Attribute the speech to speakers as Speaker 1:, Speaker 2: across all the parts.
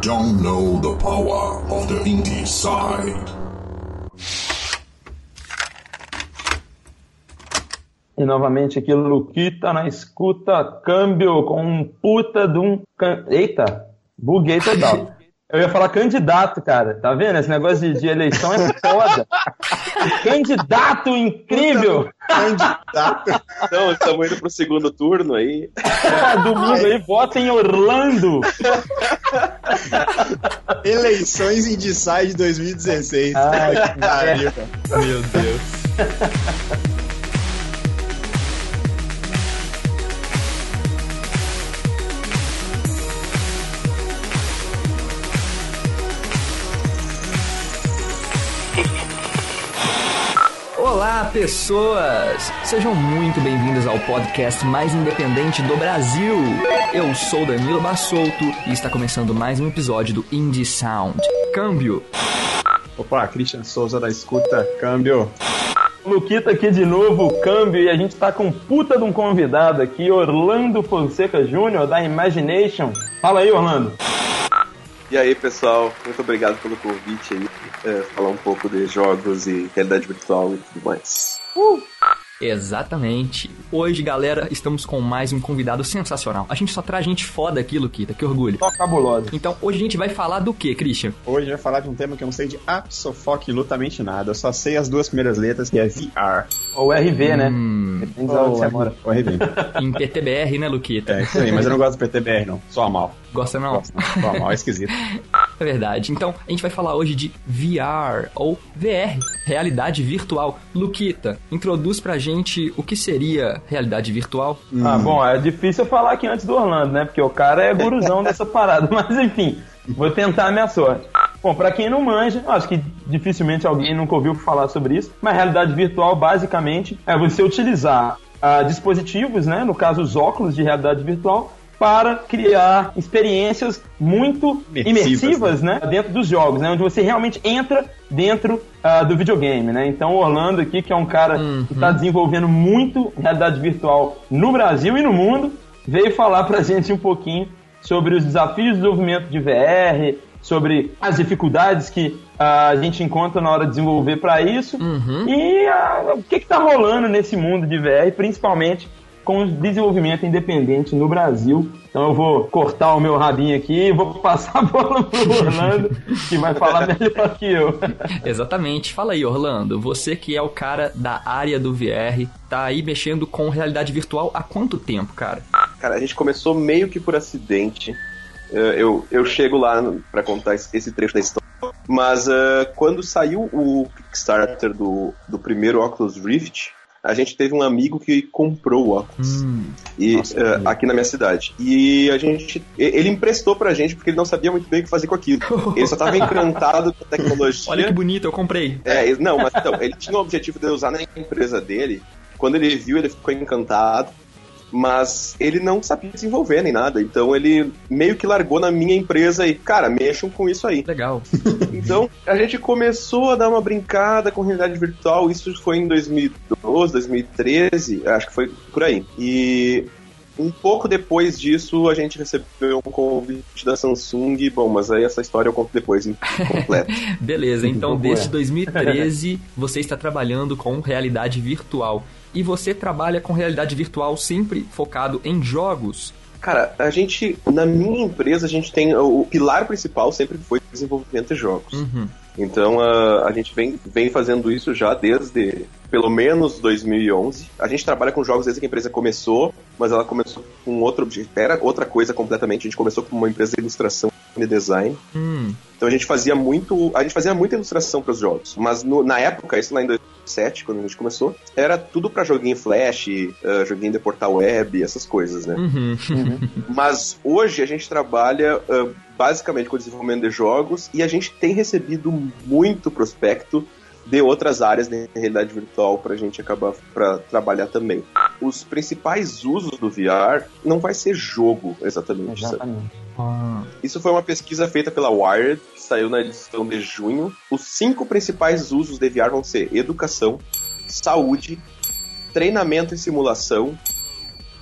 Speaker 1: don't know the power of the indie side.
Speaker 2: E novamente aqui, Luquita na escuta, câmbio com um puta de um. Can... Eita, buguei total. Eu ia falar candidato, cara. Tá vendo? Esse negócio de, de eleição é foda. candidato incrível!
Speaker 3: Candidato. Então, estamos indo pro segundo turno aí.
Speaker 2: É, domingo aí, vota em Orlando.
Speaker 3: Eleições em Decide 2016. Ai, que pariu.
Speaker 4: Meu Deus. Olá, pessoas! Sejam muito bem-vindos ao podcast mais independente do Brasil. Eu sou Danilo Bassolto e está começando mais um episódio do Indie Sound. Câmbio.
Speaker 3: Opa, Christian Souza da escuta, câmbio.
Speaker 2: Luquita aqui de novo, câmbio, e a gente tá com puta de um convidado aqui, Orlando Fonseca Júnior, da Imagination. Fala aí, Orlando.
Speaker 5: E aí, pessoal, muito obrigado pelo convite aí, é, falar um pouco de jogos e realidade virtual e tudo mais.
Speaker 2: Uh!
Speaker 4: Exatamente. Hoje, galera, estamos com mais um convidado sensacional. A gente só traz gente foda aqui, Luquita, que orgulho.
Speaker 2: Só cabulosa.
Speaker 4: Então, hoje a gente vai falar do que, Christian?
Speaker 3: Hoje a gente vai falar de um tema que eu não sei de absolutamente nada. Eu só sei as duas primeiras letras, que é VR.
Speaker 2: Ou RV, né?
Speaker 4: Hum,
Speaker 2: Depende de onde você mora.
Speaker 3: Ou RV.
Speaker 4: em PTBR, né, Luquita?
Speaker 3: É, isso aí, mas eu não gosto do PTBR, não. Só a mal.
Speaker 4: Gosta não?
Speaker 3: Gosto, não. Só a mal, é esquisito.
Speaker 4: É verdade. Então, a gente vai falar hoje de VR, ou VR, realidade virtual. Luquita, introduz pra gente o que seria realidade virtual.
Speaker 2: Ah, bom, é difícil falar aqui antes do Orlando, né? Porque o cara é guruzão dessa parada. Mas enfim, vou tentar a minha sorte. Bom, pra quem não manja, acho que dificilmente alguém nunca ouviu falar sobre isso, mas realidade virtual basicamente é você utilizar ah, dispositivos, né? No caso, os óculos de realidade virtual, para criar experiências muito
Speaker 3: Imersivas,
Speaker 2: imersivas, né? Dentro dos jogos, né? Onde você realmente entra dentro ah, do videogame, né? Então o Orlando aqui, que é um cara que está desenvolvendo muito realidade virtual no Brasil e no mundo, veio falar pra gente um pouquinho sobre os desafios de desenvolvimento de VR, sobre as dificuldades que ah, a gente encontra na hora de desenvolver para isso e ah, o que está rolando nesse mundo de VR, principalmente com o desenvolvimento independente no Brasil. Então eu vou cortar o meu rabinho aqui e vou passar a bola pro Orlando, que vai falar melhor que eu.
Speaker 4: Exatamente. Fala aí, Orlando. Você que é o cara da área do VR, tá aí mexendo com realidade virtual há quanto tempo, cara?
Speaker 5: Cara, a gente começou meio que por acidente. Eh, Eu, eu chego lá pra contar esse trecho da história. Mas eh, quando saiu o Kickstarter do, do primeiro Oculus Rift, a gente teve um amigo que comprou o óculos. E,
Speaker 3: Nossa,
Speaker 5: eh, aqui na minha cidade. E a gente. Ele emprestou pra gente porque ele não sabia muito bem o que fazer com aquilo. Ele só tava encantado com a tecnologia.
Speaker 4: Olha que bonito, eu comprei.
Speaker 5: É, não, mas então, ele tinha o objetivo de usar na empresa dele. Quando ele viu, ele ficou encantado. Mas ele não sabia desenvolver nem nada. Então ele meio que largou na minha empresa e, cara, mexam com isso aí.
Speaker 4: Legal.
Speaker 5: Então a gente começou a dar uma brincada com realidade virtual. Isso foi em 2012, 2013, acho que foi por aí. E um pouco depois disso a gente recebeu um convite da Samsung. Bom, mas aí essa história eu conto depois, em completo.
Speaker 4: Beleza, então desde 2013 você está trabalhando com realidade virtual. E você trabalha com realidade virtual sempre focado em jogos.
Speaker 5: Cara, a gente, na minha empresa, a gente tem. O pilar principal sempre foi desenvolvimento de jogos.
Speaker 4: Uhum.
Speaker 5: Então a, a gente vem, vem fazendo isso já desde pelo menos 2011. A gente trabalha com jogos desde que a empresa começou, mas ela começou com outro objetivo. Era outra coisa completamente. A gente começou com uma empresa de ilustração e design.
Speaker 4: Hum,
Speaker 5: Então a gente fazia muito, a gente fazia muita ilustração para os jogos, mas no- na época, isso lá em 2007, quando a gente começou, era tudo para joguinho flash, eh, joguinho de portal web, essas coisas, né?
Speaker 4: uhum.
Speaker 5: Mas hoje a gente trabalha ah, basicamente com o desenvolvimento de jogos e a gente tem recebido muito prospecto de outras áreas de realidade virtual para a gente acabar para trabalhar também. Os principais usos do VR não vai ser jogo exatamente.
Speaker 2: Exatamente.
Speaker 4: Ah,
Speaker 5: Isso foi uma pesquisa feita pela Wired, que saiu na edição de junho. Os cinco principais usos de VR vão ser educação, saúde, treinamento e simulação,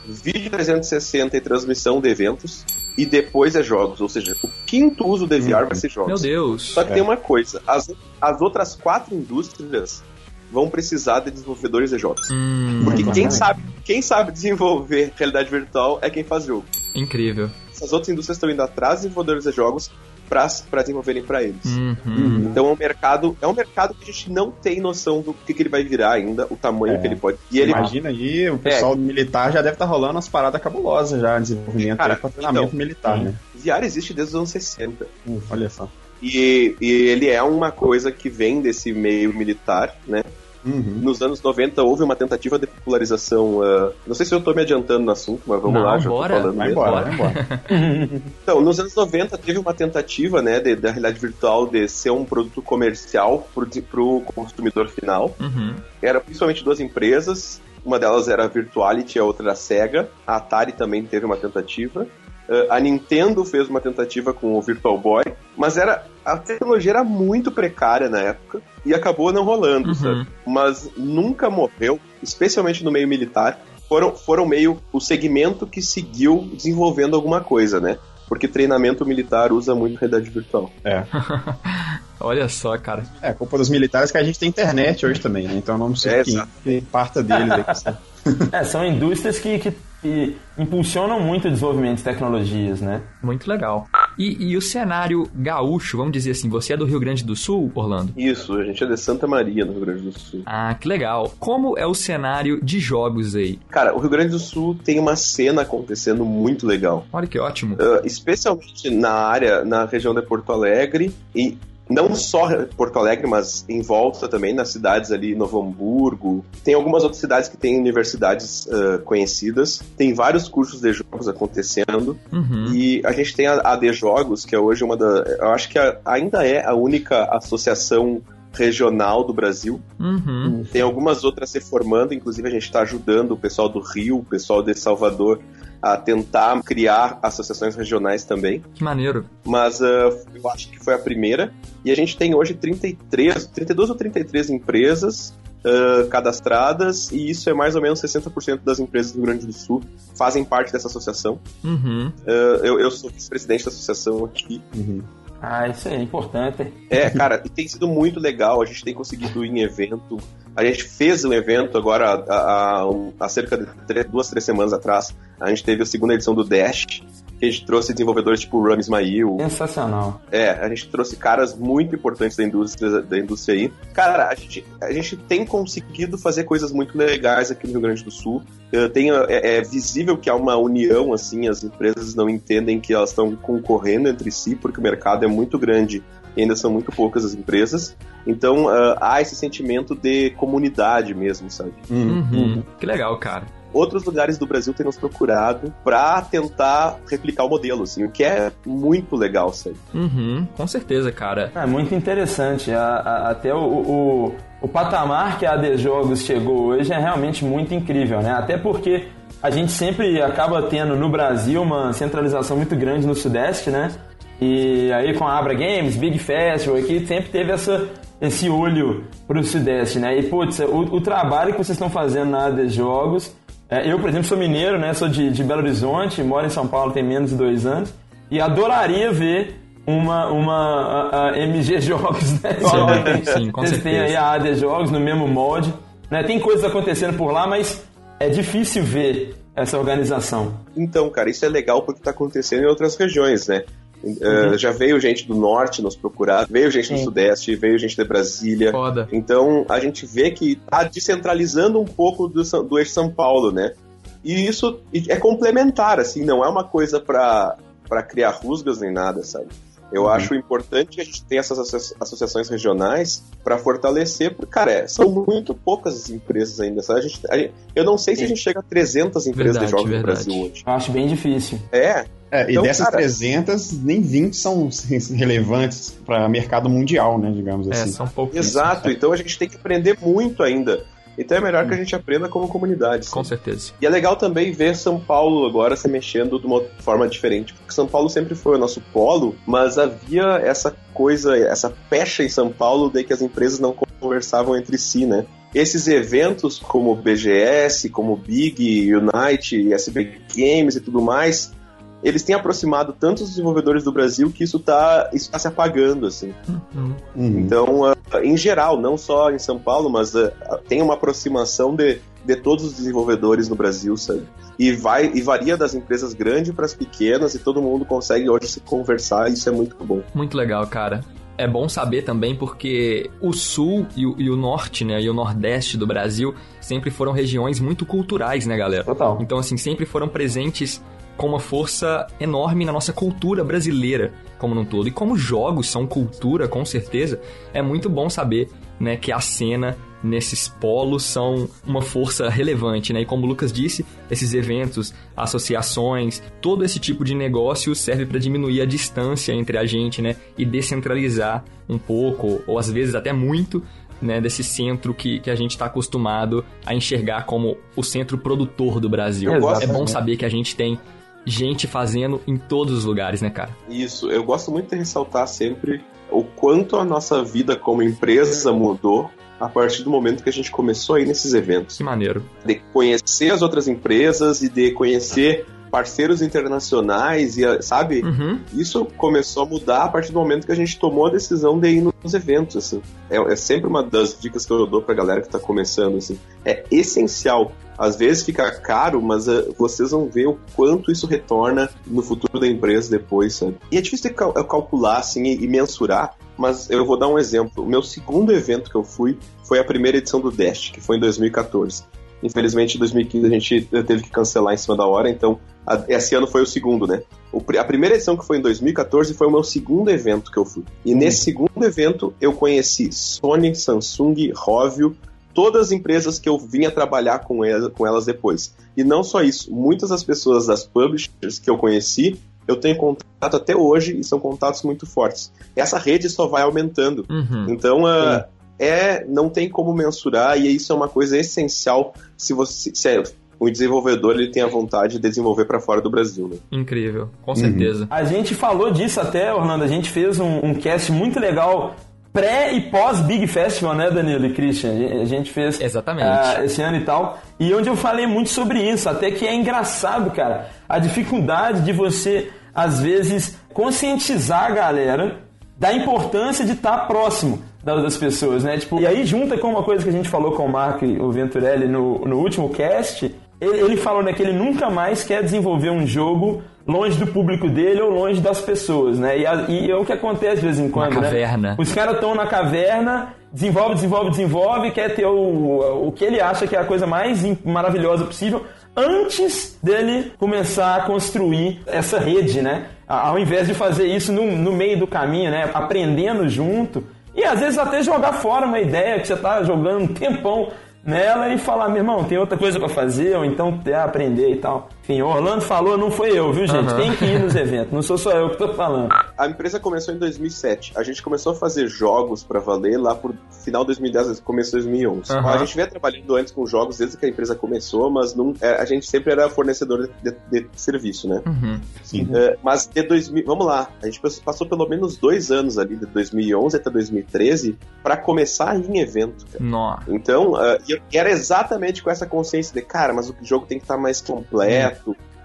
Speaker 5: vídeo 360 e transmissão de eventos, e depois é jogos. Ou seja, o quinto uso de VR vai ser jogos.
Speaker 4: Meu Deus.
Speaker 5: Só que
Speaker 3: É.
Speaker 5: tem uma coisa: as, as outras quatro indústrias vão precisar de desenvolvedores de jogos.
Speaker 4: Hum,
Speaker 5: Porque quem sabe, quem sabe desenvolver realidade virtual é quem faz jogo.
Speaker 4: incrível.
Speaker 5: Essas outras indústrias estão indo atrás de desenvolvedores de jogos para desenvolverem para eles.
Speaker 4: Uhum.
Speaker 5: Então é um mercado, é um mercado que a gente não tem noção do que, que ele vai virar ainda, o tamanho
Speaker 3: É.
Speaker 5: que ele pode. E ele
Speaker 3: Imagina aí, o pessoal militar já deve estar rolando umas paradas cabulosas já, desenvolvimento
Speaker 5: Cara,
Speaker 3: treinamento
Speaker 5: então,
Speaker 3: militar, né?
Speaker 5: VR existe desde os anos 60.
Speaker 3: Hum, olha só.
Speaker 5: E, e ele é uma coisa que vem desse meio militar, né?
Speaker 3: Uhum.
Speaker 5: Nos anos 90 houve uma tentativa de popularização. ah, não sei se eu tô me adiantando no assunto, mas vamos
Speaker 4: Não,
Speaker 5: lá, já
Speaker 4: bora.
Speaker 5: falando
Speaker 3: Vai
Speaker 5: mesmo.
Speaker 3: embora, vai embora.
Speaker 5: Então, nos anos 90 teve uma tentativa, né, de- da realidade virtual de ser um produto comercial pro, di- pro consumidor final.
Speaker 4: Uhum.
Speaker 5: Era principalmente duas empresas. Uma delas era a Virtuality, a outra era a Sega. A Atari também teve uma tentativa. Uh, a Nintendo fez uma tentativa com o Virtual Boy, mas era a tecnologia era muito precária na época e acabou não rolando,
Speaker 4: Uhum.
Speaker 5: sabe? Mas nunca morreu, especialmente no meio militar. Foram, foram meio o segmento que seguiu desenvolvendo alguma coisa, né? Porque treinamento militar usa muito realidade virtual.
Speaker 3: É.
Speaker 4: Olha só, cara.
Speaker 3: É, culpa dos militares que a gente tem internet hoje também, né? Então não sei
Speaker 5: É,
Speaker 3: quem
Speaker 5: exato.
Speaker 3: que parta deles aqui.
Speaker 2: É, são indústrias que, que, que impulsionam muito o desenvolvimento de tecnologias, né?
Speaker 4: Muito legal. E, e o cenário gaúcho, vamos dizer assim, você é do Rio Grande do Sul, Orlando?
Speaker 5: Isso, a gente é de Santa Maria, no Rio Grande do Sul.
Speaker 4: Ah, que legal. Como é o cenário de jogos aí?
Speaker 5: Cara, o Rio Grande do Sul tem uma cena acontecendo muito legal.
Speaker 4: Olha que ótimo.
Speaker 5: Uh, especialmente na área, na região de Porto Alegre e não só Porto Alegre, mas em volta também, nas cidades ali, Novo Hamburgo. Tem algumas outras cidades que têm universidades uh, conhecidas. Tem vários cursos de jogos acontecendo.
Speaker 4: Uhum.
Speaker 5: E a gente tem a AD Jogos, que é hoje uma da. Eu acho que a- ainda é a única associação regional do Brasil.
Speaker 4: Uhum.
Speaker 5: Tem algumas outras se formando, inclusive a gente está ajudando o pessoal do Rio, o pessoal de Salvador a tentar criar associações regionais também.
Speaker 4: Que maneiro.
Speaker 5: Mas ah, eu acho que foi a primeira. E a gente tem hoje 33, 32 ou 33 empresas ah, cadastradas, e isso é mais ou menos 60% das empresas do Rio Grande do Sul fazem parte dessa associação.
Speaker 4: Uhum.
Speaker 5: Ah, eu, eu sou vice-presidente da associação aqui.
Speaker 3: Uhum.
Speaker 2: Ah, isso é importante.
Speaker 5: É, cara, tem sido muito legal. A gente tem conseguido ir em evento. A gente fez um evento agora há, há- há cerca de três- duas, três semanas atrás. A gente teve a segunda edição do Dash, que a gente trouxe desenvolvedores tipo o Rami Ismail.
Speaker 2: Sensacional.
Speaker 5: É, a gente trouxe caras muito importantes da indústria, da indústria aí. Cara, a gente, a gente tem conseguido fazer coisas muito legais aqui no Rio Grande do Sul. Eu tenho, é, é visível que há uma união, assim, as empresas não entendem que elas estão concorrendo entre si, porque o mercado é muito grande e ainda são muito poucas as empresas. Então, ah, há esse sentimento de comunidade mesmo, sabe?
Speaker 3: Uhum.
Speaker 4: Uhum. Que legal, cara.
Speaker 5: Outros lugares do Brasil têm nos procurado para tentar replicar o modelo, assim, o que é muito legal, sabe?
Speaker 4: Uhum. Com certeza, cara.
Speaker 2: É muito interessante. A- a- até o, o, o patamar que a AD Jogos chegou hoje é realmente muito incrível, né? Até porque a gente sempre acaba tendo no Brasil uma centralização muito grande no Sudeste, né? E aí com a Abra Games, Big Festival aqui, sempre teve essa, esse olho pro Sudeste, né? E, putz, o, o trabalho que vocês estão fazendo na AD Jogos... é, eu, por exemplo, sou mineiro, né? Sou de, de Belo Horizonte, moro em São Paulo tem menos de dois anos. E adoraria ver uma, uma a- a MG Jogos, né?
Speaker 4: sim, com
Speaker 2: Vocês têm aí a AD Jogos no mesmo molde. Né? Tem coisas acontecendo por lá, mas é difícil ver essa organização.
Speaker 5: Então, cara, isso é legal porque tá acontecendo em outras regiões, né? Uh, já veio gente do norte nos procurar, veio gente do
Speaker 2: Sim.
Speaker 5: sudeste, veio gente de Brasília.
Speaker 4: Foda.
Speaker 5: Então a gente vê que tá descentralizando um pouco do, do eixo São Paulo, né? E isso é complementar, assim, não é uma coisa pra pra criar rusgas nem nada, sabe? Eu acho importante que a gente tenha essas associa- associações regionais para fortalecer, porque, cara, é, são muito poucas as empresas ainda, sabe? A gente, a gente- eu não sei se a gente chega a 300 empresas
Speaker 4: Verdade,
Speaker 5: de jogos
Speaker 4: verdade.
Speaker 5: no Brasil hoje.
Speaker 2: Eu acho bem difícil.
Speaker 5: É,
Speaker 3: É,
Speaker 5: Então,
Speaker 3: e dessas
Speaker 5: cara-
Speaker 3: 300, nem 20 são relevantes para mercado mundial, né, digamos
Speaker 4: É,
Speaker 3: assim.
Speaker 4: são poucos.
Speaker 5: Exato, então a gente tem que aprender muito ainda. Então é melhor que a gente aprenda como comunidade.
Speaker 4: Com
Speaker 5: sim.
Speaker 4: certeza.
Speaker 5: E é legal também ver São Paulo agora se mexendo de uma forma diferente, porque São Paulo sempre foi o nosso polo, mas havia essa coisa, essa pecha em São Paulo de que as empresas não conversavam entre si, né? Esses eventos como o BGS, como o Big, Unite, SB Games e tudo mais, eles têm aproximado tantos desenvolvedores do Brasil que isso está isso tá se apagando, assim.
Speaker 3: Uhum.
Speaker 5: Então, uh, em geral, não só em São Paulo, mas uh, tem uma aproximação de, de todos os desenvolvedores no Brasil, sabe? E, vai, e varia das empresas grandes para as pequenas e todo mundo consegue hoje se conversar e isso é muito bom.
Speaker 4: Muito legal, cara. É bom saber também porque o sul e o, e o, norte, né, e o nordeste do Brasil sempre foram regiões muito culturais, né, galera?
Speaker 2: Total.
Speaker 4: Então, assim, sempre foram presentes com uma força enorme na nossa cultura brasileira como num todo. E como jogos são cultura, com certeza, é muito bom saber, né, que a cena nesses polos são uma força relevante, né? E como o Lucas disse, esses eventos, associações, todo esse tipo de negócio serve para diminuir a distância entre a gente, né? E descentralizar um pouco, ou às vezes até muito, né, desse centro que, que a gente está acostumado a enxergar como o centro produtor do Brasil. É bom saber que a gente tem gente fazendo em todos os lugares, né, cara?
Speaker 5: Isso, eu gosto muito de ressaltar sempre o quanto a nossa vida como empresa mudou a partir do momento que a gente começou aí nesses eventos.
Speaker 4: Que maneiro.
Speaker 5: De conhecer as outras empresas e de conhecer parceiros internacionais e sabe
Speaker 4: uhum.
Speaker 5: isso começou a mudar a partir do momento que a gente tomou a decisão de ir nos eventos assim é, é sempre uma das dicas que eu dou pra galera que tá começando assim é essencial às vezes fica caro, mas uh, vocês vão ver o quanto isso retorna no futuro da empresa depois, sabe? E é difícil de cal calcular, assim, e, e, mensurar, mas eu vou dar um exemplo. O meu segundo evento que eu fui foi a primeira edição do Dash, que foi em 2014. Infelizmente, em 2015 a gente teve que cancelar em cima da hora, então a, esse ano foi o segundo, né? O, a primeira edição que foi em 2014 foi o meu segundo evento que eu fui. E hum. nesse segundo evento eu conheci Sony, Samsung, Rovio, todas as empresas que eu vinha trabalhar com elas, com elas depois. E não só isso, muitas das pessoas das publishers que eu conheci, eu tenho contato até hoje e são contatos muito fortes. Essa rede só vai aumentando.
Speaker 4: Uhum.
Speaker 5: Então, uh, é, não tem como mensurar e isso é uma coisa essencial se você se é, o desenvolvedor ele tem a vontade de desenvolver para fora do Brasil. Né?
Speaker 4: Incrível, com certeza. Uhum.
Speaker 2: A gente falou disso até, Orlando. A gente fez um, um cast muito legal pré e pós Big Festival, né, Danilo e Christian? A gente fez
Speaker 4: Exatamente.
Speaker 2: Uh, esse ano e tal. E onde eu falei muito sobre isso, até que é engraçado, cara, a dificuldade de você, às vezes, conscientizar a galera da importância de estar próximo das pessoas, né? Tipo, e aí junta com uma coisa que a gente falou com o Marco e o Venturelli no, no último cast, ele, ele falou né, que ele nunca mais quer desenvolver um jogo longe do público dele ou longe das pessoas, né? E, a, e é o que acontece de vez em quando,
Speaker 4: Uma caverna.
Speaker 2: Né? Os caras estão na caverna, desenvolve, desenvolve, desenvolve, quer ter o, o que ele acha que é a coisa mais maravilhosa possível antes dele começar a construir essa rede, né? Ao invés de fazer isso no, no meio do caminho, né? Aprendendo junto. E às vezes até jogar fora uma ideia que você está jogando um tempão nela e falar, meu irmão, tem outra coisa para fazer, ou então é, aprender e tal. Enfim, o Orlando falou, não foi eu, viu, gente? Uhum. Tem que ir nos eventos, não sou só eu que tô falando.
Speaker 5: A empresa começou em 2007. A gente começou a fazer jogos para valer lá por final de 2010, começo de 2011. Uhum. A gente vinha trabalhando antes com jogos desde que a empresa começou, mas não, é, a gente sempre era fornecedor de, de, de serviço, né?
Speaker 4: Uhum.
Speaker 5: Sim. É, mas de 2000, vamos lá, a gente passou pelo menos dois anos ali, de 2011 até 2013, para começar em evento.
Speaker 4: Nossa.
Speaker 5: Então, uh, era exatamente com essa consciência de, cara, mas o jogo tem que estar tá mais completo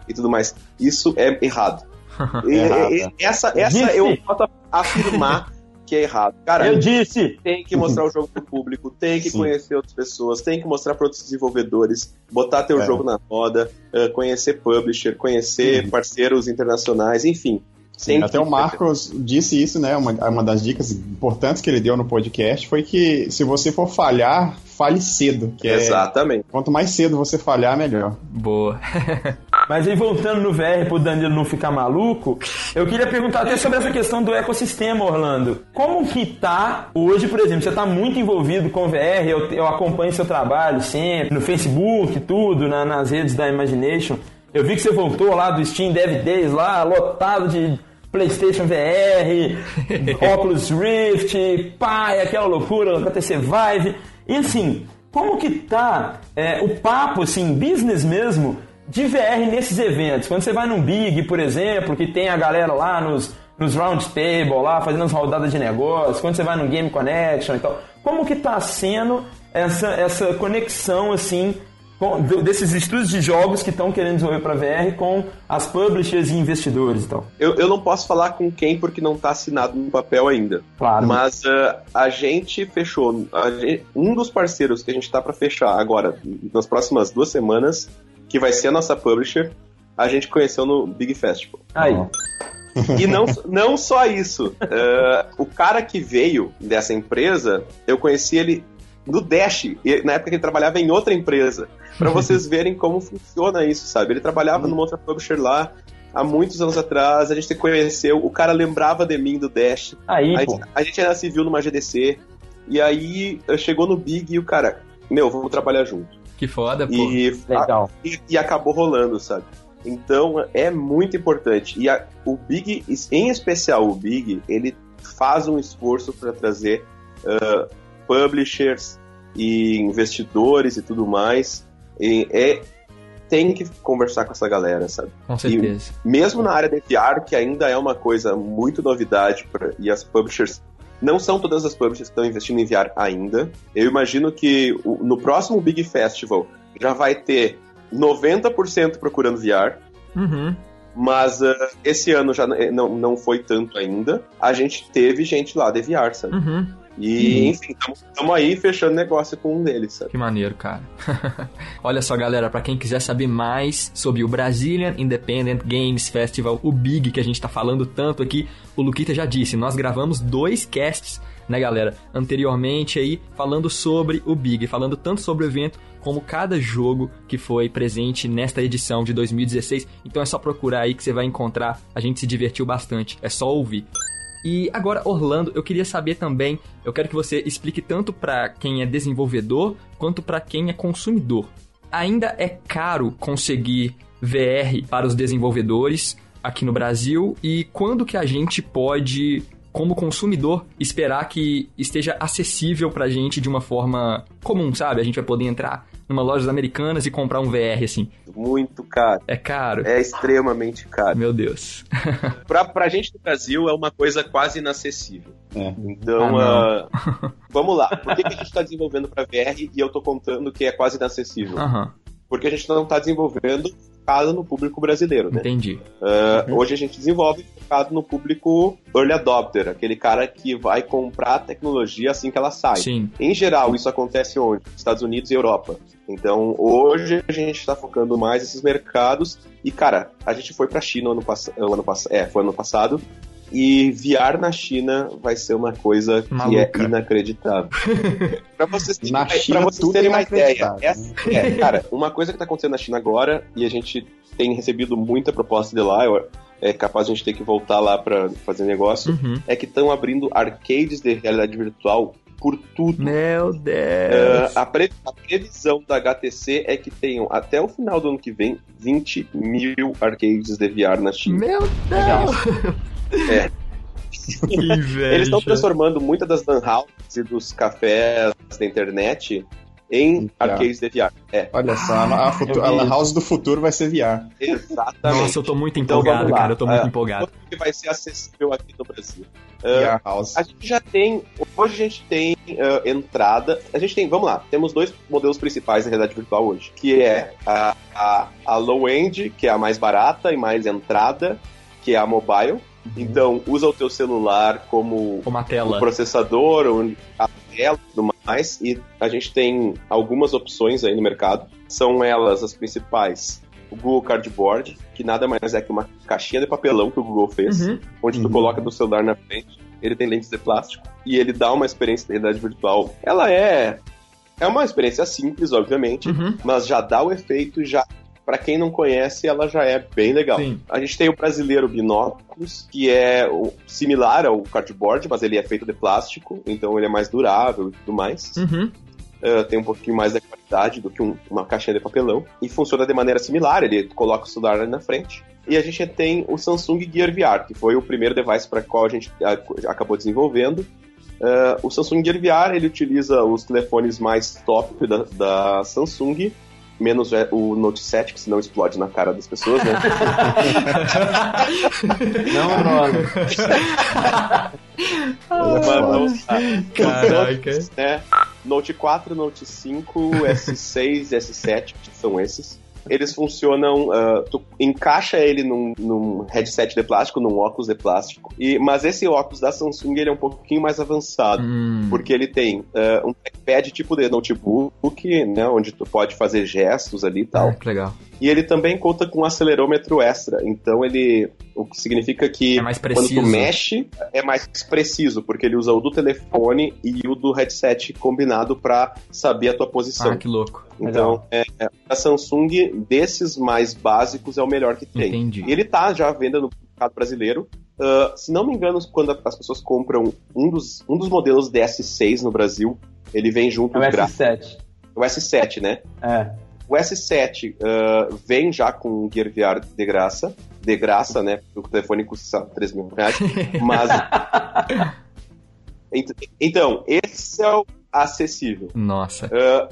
Speaker 5: e tudo mais. Isso é errado. e, e, essa essa eu posso afirmar que é errado. Cara,
Speaker 2: eu disse!
Speaker 5: Tem que mostrar o jogo pro público, tem que Sim. conhecer outras pessoas, tem que mostrar para outros desenvolvedores, botar teu é. jogo na roda, uh, conhecer publisher, conhecer uhum. parceiros internacionais, enfim.
Speaker 3: Sim, até o Marcos disse isso, né? Uma, uma das dicas importantes que ele deu no podcast foi que se você for falhar, fale cedo. Que
Speaker 5: é Exatamente. É,
Speaker 3: quanto mais cedo você falhar, melhor.
Speaker 4: Boa.
Speaker 2: Mas aí voltando no VR pro Danilo não ficar maluco, eu queria perguntar até sobre essa questão do ecossistema, Orlando. Como que tá hoje, por exemplo, você tá muito envolvido com VR, eu, eu acompanho seu trabalho sempre, no Facebook, tudo, na, nas redes da Imagination. Eu vi que você voltou lá do Steam Dev Days lá, lotado de PlayStation VR, Oculus Rift, pai, aquela loucura, HTC Vive. E assim, como que tá é, o papo, assim, business mesmo, de VR nesses eventos? Quando você vai num Big, por exemplo, que tem a galera lá nos, nos round table, lá fazendo as rodadas de negócio, quando você vai no Game Connection e tal, como que tá sendo essa, essa conexão, assim, com, desses estudos de jogos que estão querendo desenvolver para VR com as publishers e investidores e tal.
Speaker 5: Eu, eu não posso falar com quem porque não está assinado no papel ainda.
Speaker 2: Claro.
Speaker 5: Mas uh, a gente fechou. A gente, um dos parceiros que a gente está para fechar agora, nas próximas duas semanas, que vai ser a nossa publisher, a gente conheceu no Big Festival.
Speaker 2: Aí.
Speaker 5: E não, não só isso. Uh, o cara que veio dessa empresa, eu conheci ele no Dash, na época que ele trabalhava em outra empresa. para vocês verem como funciona isso, sabe? Ele trabalhava numa outra publisher lá, há muitos anos atrás, a gente se conheceu, o cara lembrava de mim do Dash.
Speaker 2: Aí,
Speaker 5: a,
Speaker 2: pô.
Speaker 5: a gente ainda se viu numa GDC. E aí chegou no Big e o cara, meu, vamos trabalhar junto.
Speaker 4: Que foda, pô.
Speaker 5: E,
Speaker 2: Legal.
Speaker 5: e, e acabou rolando, sabe? Então é muito importante. E a, o Big, em especial o Big, ele faz um esforço para trazer uh, publishers e investidores e tudo mais. E é, tem que conversar com essa galera, sabe?
Speaker 4: Com certeza.
Speaker 5: E mesmo na área de VR, que ainda é uma coisa muito novidade, pra, e as publishers. Não são todas as publishers que estão investindo em VR ainda. Eu imagino que o, no próximo Big Festival já vai ter 90% procurando VR.
Speaker 4: Uhum.
Speaker 5: Mas uh, esse ano já não, não foi tanto ainda. A gente teve gente lá de VR, sabe?
Speaker 4: Uhum.
Speaker 5: E, enfim, estamos aí fechando negócio com um deles, sabe?
Speaker 4: Que maneiro, cara. Olha só, galera, para quem quiser saber mais sobre o Brazilian Independent Games Festival, o Big, que a gente tá falando tanto aqui, o Luquita já disse, nós gravamos dois casts, né, galera, anteriormente aí, falando sobre o Big, falando tanto sobre o evento como cada jogo que foi presente nesta edição de 2016. Então é só procurar aí que você vai encontrar. A gente se divertiu bastante. É só ouvir. E agora, Orlando, eu queria saber também, eu quero que você explique tanto para quem é desenvolvedor quanto para quem é consumidor. Ainda é caro conseguir VR para os desenvolvedores aqui no Brasil e quando que a gente pode como consumidor, esperar que esteja acessível pra gente de uma forma comum, sabe? A gente vai poder entrar numa loja americanas e comprar um VR, assim.
Speaker 5: Muito caro.
Speaker 4: É caro?
Speaker 5: É extremamente caro.
Speaker 4: Meu Deus.
Speaker 5: pra, pra gente no Brasil é uma coisa quase inacessível.
Speaker 3: É.
Speaker 5: Então,
Speaker 4: Ah,
Speaker 5: uh, vamos lá. Por que, que a gente está desenvolvendo para VR e eu tô contando que é quase inacessível?
Speaker 4: Aham,
Speaker 5: Porque a gente não está desenvolvendo focado no público brasileiro, né?
Speaker 4: entendi.
Speaker 5: Uh, Hoje a gente desenvolve focado no público early adopter, aquele cara que vai comprar a tecnologia assim que ela sai.
Speaker 4: Sim.
Speaker 5: Em geral, isso acontece onde? Estados Unidos e Europa. Então, hoje a gente está focando mais nesses mercados. E, cara, a gente foi para a China ano, pass ano passado. É, foi ano passado. E VR na China vai ser uma coisa que
Speaker 4: Maluca.
Speaker 5: é inacreditável. pra vocês, terem-
Speaker 3: Na
Speaker 5: pra
Speaker 3: China,
Speaker 5: vocês
Speaker 3: tudo
Speaker 5: terem
Speaker 3: é
Speaker 5: uma ideia. É, é, cara, uma coisa que tá acontecendo na China agora, e a gente tem recebido muita proposta de lá, eu- é capaz de a gente ter que voltar lá para fazer negócio,
Speaker 4: Uhum.
Speaker 5: é que estão abrindo arcades de realidade virtual por tudo.
Speaker 4: Meu Deus.
Speaker 5: Uh, a, pre- a previsão da HTC é que tenham até o final do ano que vem 20 mil arcades de VR na China.
Speaker 4: Meu Deus.
Speaker 5: É. Eles estão transformando muitas das lan houses e dos cafés da internet em
Speaker 3: VR.
Speaker 5: arcades de VR. É,
Speaker 3: Olha só, a, a, futu- a Lan
Speaker 2: isso.
Speaker 3: House do futuro vai ser VR.
Speaker 5: exatamente.
Speaker 4: Nossa, eu tô muito
Speaker 5: Então,
Speaker 4: empolgado,
Speaker 5: lá.
Speaker 4: cara. Eu tô muito
Speaker 5: É.
Speaker 4: empolgado.
Speaker 5: Quanto que vai ser acessível aqui no Brasil? Uh,
Speaker 3: VR House.
Speaker 5: A gente já tem. Hoje a gente tem uh, entrada. A gente tem. Vamos lá. Temos dois modelos principais da realidade virtual hoje. Que é a, a, a low end, que é a mais barata e mais entrada, que é a mobile. Então, usa o teu celular como
Speaker 4: Uma
Speaker 5: o
Speaker 4: tela.
Speaker 5: processador, o- a tela e tudo mais. E a gente tem algumas opções aí no mercado. São elas as principais. O Google Cardboard, que nada mais é que uma caixinha de papelão que o Google fez
Speaker 4: Uhum.
Speaker 5: onde tu
Speaker 3: Uhum.
Speaker 5: coloca do celular na frente. Ele tem lentes de plástico e ele dá uma experiência de realidade virtual. Ela é é uma experiência simples, obviamente,
Speaker 4: Uhum.
Speaker 5: mas já dá o efeito já Pra quem não conhece, ela já é bem legal.
Speaker 4: Sim.
Speaker 5: A gente tem o brasileiro Binóculos, que é similar ao cardboard, mas ele é feito de plástico, então ele é mais durável e tudo mais.
Speaker 4: Uhum.
Speaker 5: Uh, tem um pouquinho mais de qualidade do que um- uma caixinha de papelão. E funciona de maneira similar, ele coloca o celular ali na frente. E a gente tem o Samsung Gear VR, que foi o primeiro device para qual a gente acabou desenvolvendo. Uh, o Samsung Gear VR ele utiliza os telefones mais top da, da Samsung, menos é, o Note 7, que senão explode na cara das pessoas, né?
Speaker 2: Não, Bruno.
Speaker 5: Lá.
Speaker 4: Caraca.
Speaker 5: né? Note 4, Note 5, S6, S7, que são esses. Eles funcionam, uh, tu encaixa ele num, num, headset de plástico, num óculos de plástico. E, mas esse óculos da Samsung ele é um pouquinho mais avançado, hum. porque ele tem uh, um trackpad tipo de notebook, né, onde tu pode fazer gestos ali e tal.
Speaker 4: Que legal.
Speaker 5: E ele também conta com um acelerômetro extra. Então ele. O que significa que
Speaker 4: é
Speaker 5: quando tu mexe, é mais preciso, porque ele usa o do telefone e o do headset combinado para saber a tua posição.
Speaker 4: Ah, que louco.
Speaker 5: Então, é, a Samsung, desses mais básicos, é o melhor que tem.
Speaker 4: Entendi.
Speaker 5: E ele tá já à venda no mercado brasileiro. Uh, se não me engano, quando as pessoas compram um dos, um dos modelos DS6 no Brasil, ele vem junto
Speaker 2: é o S7.
Speaker 5: O S7, né?
Speaker 2: É.
Speaker 5: O S7 uh, vem já com Gear VR de graça. De graça, né? Porque o telefone custa 3 mil reais. Mas. então, esse é o acessível.
Speaker 4: Nossa.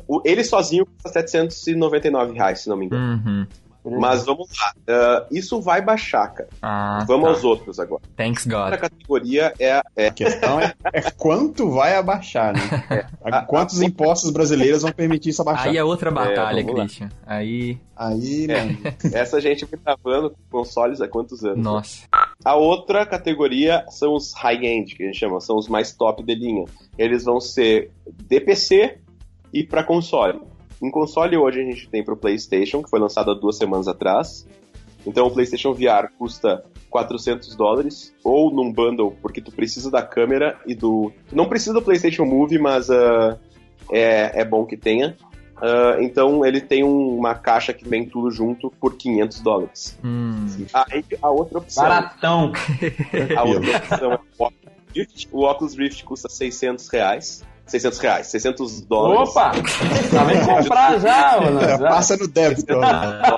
Speaker 5: Uh, ele sozinho custa 799 reais, se não me engano.
Speaker 4: Uhum.
Speaker 5: Mas vamos lá. Uh, isso vai baixar, cara.
Speaker 4: Ah,
Speaker 5: vamos
Speaker 4: tá.
Speaker 5: aos outros agora.
Speaker 4: Thanks God.
Speaker 5: Outra categoria é. é...
Speaker 3: A questão é, é, quanto vai abaixar, né? É. Quantos impostos brasileiros vão permitir isso abaixar?
Speaker 4: Aí é outra batalha, Christian. Aí.
Speaker 3: Aí,
Speaker 5: mano. Essa gente vem travando com consoles há quantos anos?
Speaker 4: Nossa.
Speaker 5: Né? A outra categoria são os high-end, que a gente chama, são os mais top de linha. Eles vão ser de PC e para console. Em console hoje a gente tem para o PlayStation, que foi lançado há duas semanas atrás. Então o PlayStation VR custa 400 dólares, ou num bundle, porque tu precisa da câmera e do. Tu não precisa do PlayStation Move, mas uh, é, é bom que tenha. Uh, então ele tem um, uma caixa que vem tudo junto por 500 dólares.
Speaker 4: Hum.
Speaker 5: Aí a outra opção.
Speaker 2: Baratão!
Speaker 5: A outra opção é o Oculus Rift. O Oculus Rift custa 600 reais. 600 reais, 600 dólares.
Speaker 2: Opa! Já vem comprar já, mano.
Speaker 3: Já passa no débito.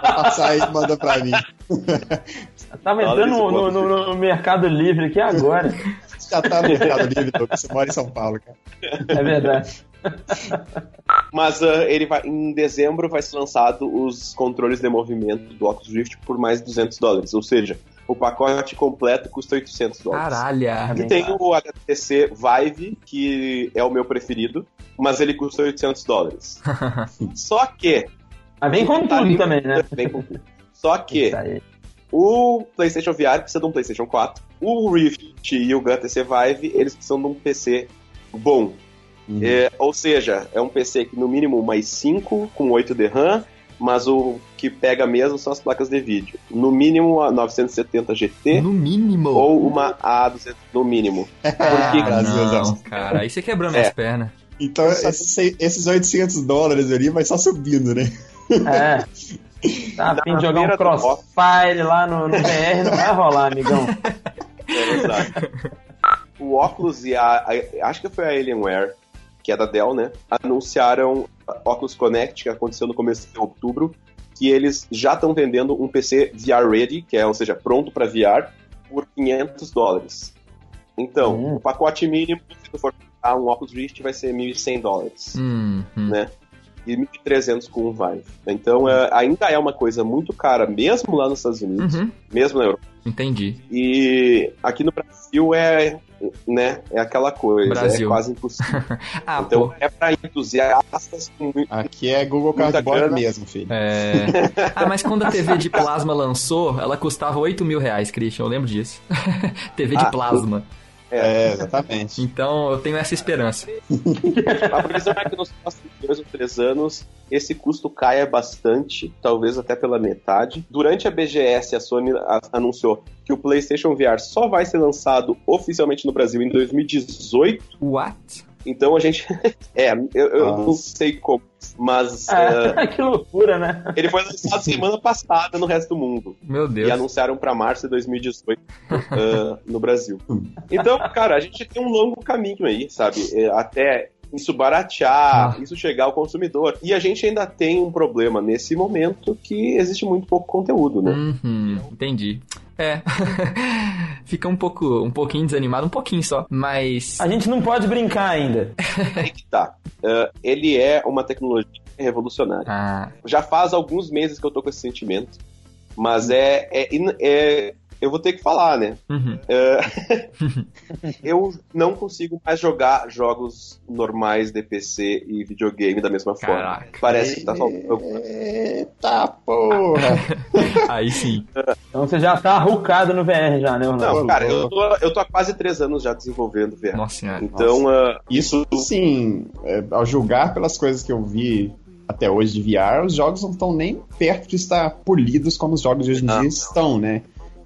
Speaker 3: Passa aí e manda pra mim.
Speaker 2: Tava entrando no, no, no, Mercado Livre aqui agora.
Speaker 3: Já tá no Mercado Livre, Douglas. Você mora em São Paulo, cara.
Speaker 2: É verdade.
Speaker 5: Mas uh, ele vai, em dezembro vai ser lançado os controles de movimento do Oculus Rift por mais de 200 dólares. Ou seja, o pacote completo custa 800 dólares.
Speaker 4: Caralho!
Speaker 5: E tem o HTC Vive, que é o meu preferido, mas ele custa 800 dólares. Só que...
Speaker 2: Mas vem com tudo também, né?
Speaker 5: Vem com tudo. Só que o PlayStation VR precisa de um PlayStation 4. O Rift e o HTC Vive, eles precisam de um PC bom. Uhum. É, ou seja, é um PC que no mínimo mais 5 com 8 de RAM, mas o que pega mesmo são as placas de vídeo. No mínimo a 970 GT.
Speaker 4: No mínimo?
Speaker 5: Ou uma A200 no mínimo.
Speaker 4: Porque, ah, não, cara, aí você quebrou minhas é. pernas.
Speaker 3: Então esses, esses 800 dólares ali vai só subindo, né?
Speaker 2: É. Tá a fim de jogar um crossfire lá no, no BR, não vai rolar, amigão.
Speaker 5: É verdade. O óculos e a, a, Acho que foi a Alienware, que é da Dell, né? Anunciaram Oculus Connect, que aconteceu no começo de outubro, que eles já estão vendendo um PC VR ready, que é, ou seja, pronto para VR, por 500 dólares. Então, uhum. o pacote mínimo, se tu for comprar um Oculus Rift, vai ser 1.100 dólares,
Speaker 4: uhum.
Speaker 5: né? E 1.300 com o Vive. Então, é, ainda é uma coisa muito cara, mesmo lá nos Estados Unidos,
Speaker 4: uhum.
Speaker 5: mesmo na Europa.
Speaker 4: Entendi.
Speaker 5: E aqui no Brasil é, né, é aquela coisa,
Speaker 4: Brasil.
Speaker 5: é quase impossível.
Speaker 4: ah,
Speaker 5: então
Speaker 4: pô.
Speaker 5: é pra entusiastas com muito,
Speaker 3: Aqui é Google Cardboard mesmo, filho.
Speaker 4: É... ah, mas quando a TV de plasma lançou, ela custava 8 mil reais, Christian, eu lembro disso. TV de
Speaker 5: Ah,
Speaker 4: plasma.
Speaker 3: É, exatamente.
Speaker 4: Então eu tenho essa esperança.
Speaker 5: A previsão é que nos próximos dois ou três anos esse custo caia bastante, talvez até pela metade. Durante a BGS, a Sony anunciou que o PlayStation VR só vai ser lançado oficialmente no Brasil em 2018.
Speaker 4: What?
Speaker 5: Então a gente. é, eu, eu não sei como, mas eh,
Speaker 2: É, que loucura, né?
Speaker 5: ele foi lançado semana passada no resto do mundo.
Speaker 4: Meu Deus.
Speaker 5: E anunciaram pra março de 2018 ah, no Brasil. Então, cara, a gente tem um longo caminho aí, sabe? É, Até isso baratear, isso chegar ao consumidor. E a gente ainda tem um problema nesse momento que existe muito pouco conteúdo, né?
Speaker 4: Uhum, entendi. É. Fica um pouco, um pouquinho desanimado, um pouquinho só. Mas.
Speaker 2: A gente não pode brincar ainda.
Speaker 5: Aí que tá. Ah, ele é uma tecnologia revolucionária.
Speaker 4: Ah,
Speaker 5: Já faz alguns meses que eu tô com esse sentimento, mas é, é, é eu vou ter que falar, né?
Speaker 4: Uhum.
Speaker 5: É, eu não consigo mais jogar jogos normais de PC e videogame da mesma
Speaker 4: Caraca.
Speaker 5: forma. Parece que tá faltando alguma
Speaker 3: Eita porra!
Speaker 4: Aí sim.
Speaker 2: Então você já tá rucado no VR já, né, Orlando?
Speaker 5: Não, cara, eu tô, eu tô há quase três anos já desenvolvendo VR.
Speaker 4: Nossa senhora.
Speaker 5: Então, ah,
Speaker 3: Isso, sim, é, ao julgar pelas coisas que eu vi até hoje de VR, os jogos não estão nem perto de estar polidos como os jogos de hoje em dia
Speaker 5: não.
Speaker 3: estão, né?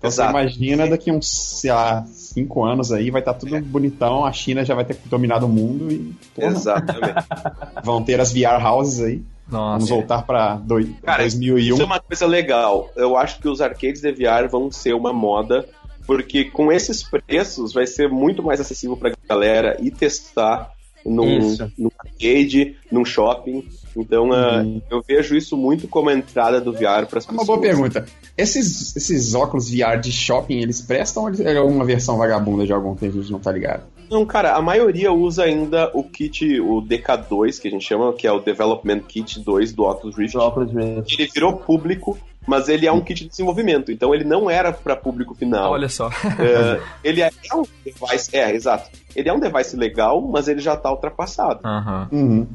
Speaker 3: Então
Speaker 5: Exato.
Speaker 3: você imagina daqui uns, sei lá, cinco anos aí, vai estar tudo bonitão, a China já vai ter dominado o mundo e porra,
Speaker 5: exatamente.
Speaker 3: vão ter as VR houses aí. Vamos
Speaker 4: Nossa.
Speaker 3: voltar pra doi-
Speaker 5: Cara,
Speaker 3: 2001.
Speaker 5: Isso é uma coisa legal. Eu acho que os arcades de VR vão ser uma moda, porque com esses preços vai ser muito mais acessível pra galera ir testar num,
Speaker 2: Isso.
Speaker 5: num arcade, num shopping. Então
Speaker 3: Uhum.
Speaker 5: eu vejo isso muito como a entrada do VR para as
Speaker 3: É
Speaker 5: pessoas.
Speaker 3: uma boa pergunta. Esses, esses óculos VR de shopping, eles prestam ou é uma versão vagabunda de algum que a gente não tá ligado?
Speaker 5: Não, cara, a maioria usa ainda o kit, o DK2, que a gente chama, que é o Development Kit 2 do Oculus Rift.
Speaker 2: Os óculos Rift.
Speaker 5: Ele virou público, mas ele é um kit de desenvolvimento, então ele não era para público final.
Speaker 4: Olha só.
Speaker 5: É, ele é um device, é, exato. Ele é um device legal, mas ele já tá ultrapassado.
Speaker 4: Aham.
Speaker 3: Uhum.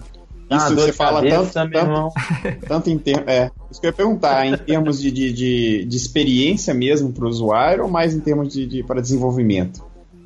Speaker 2: Ah,
Speaker 3: Isso você fala
Speaker 2: cabeça,
Speaker 3: tanto,
Speaker 2: meu
Speaker 3: tanto,
Speaker 2: irmão.
Speaker 3: tanto em termos. É, isso que eu ia perguntar, em termos de, de, de, de experiência mesmo para o usuário ou mais em termos de, de para desenvolvimento?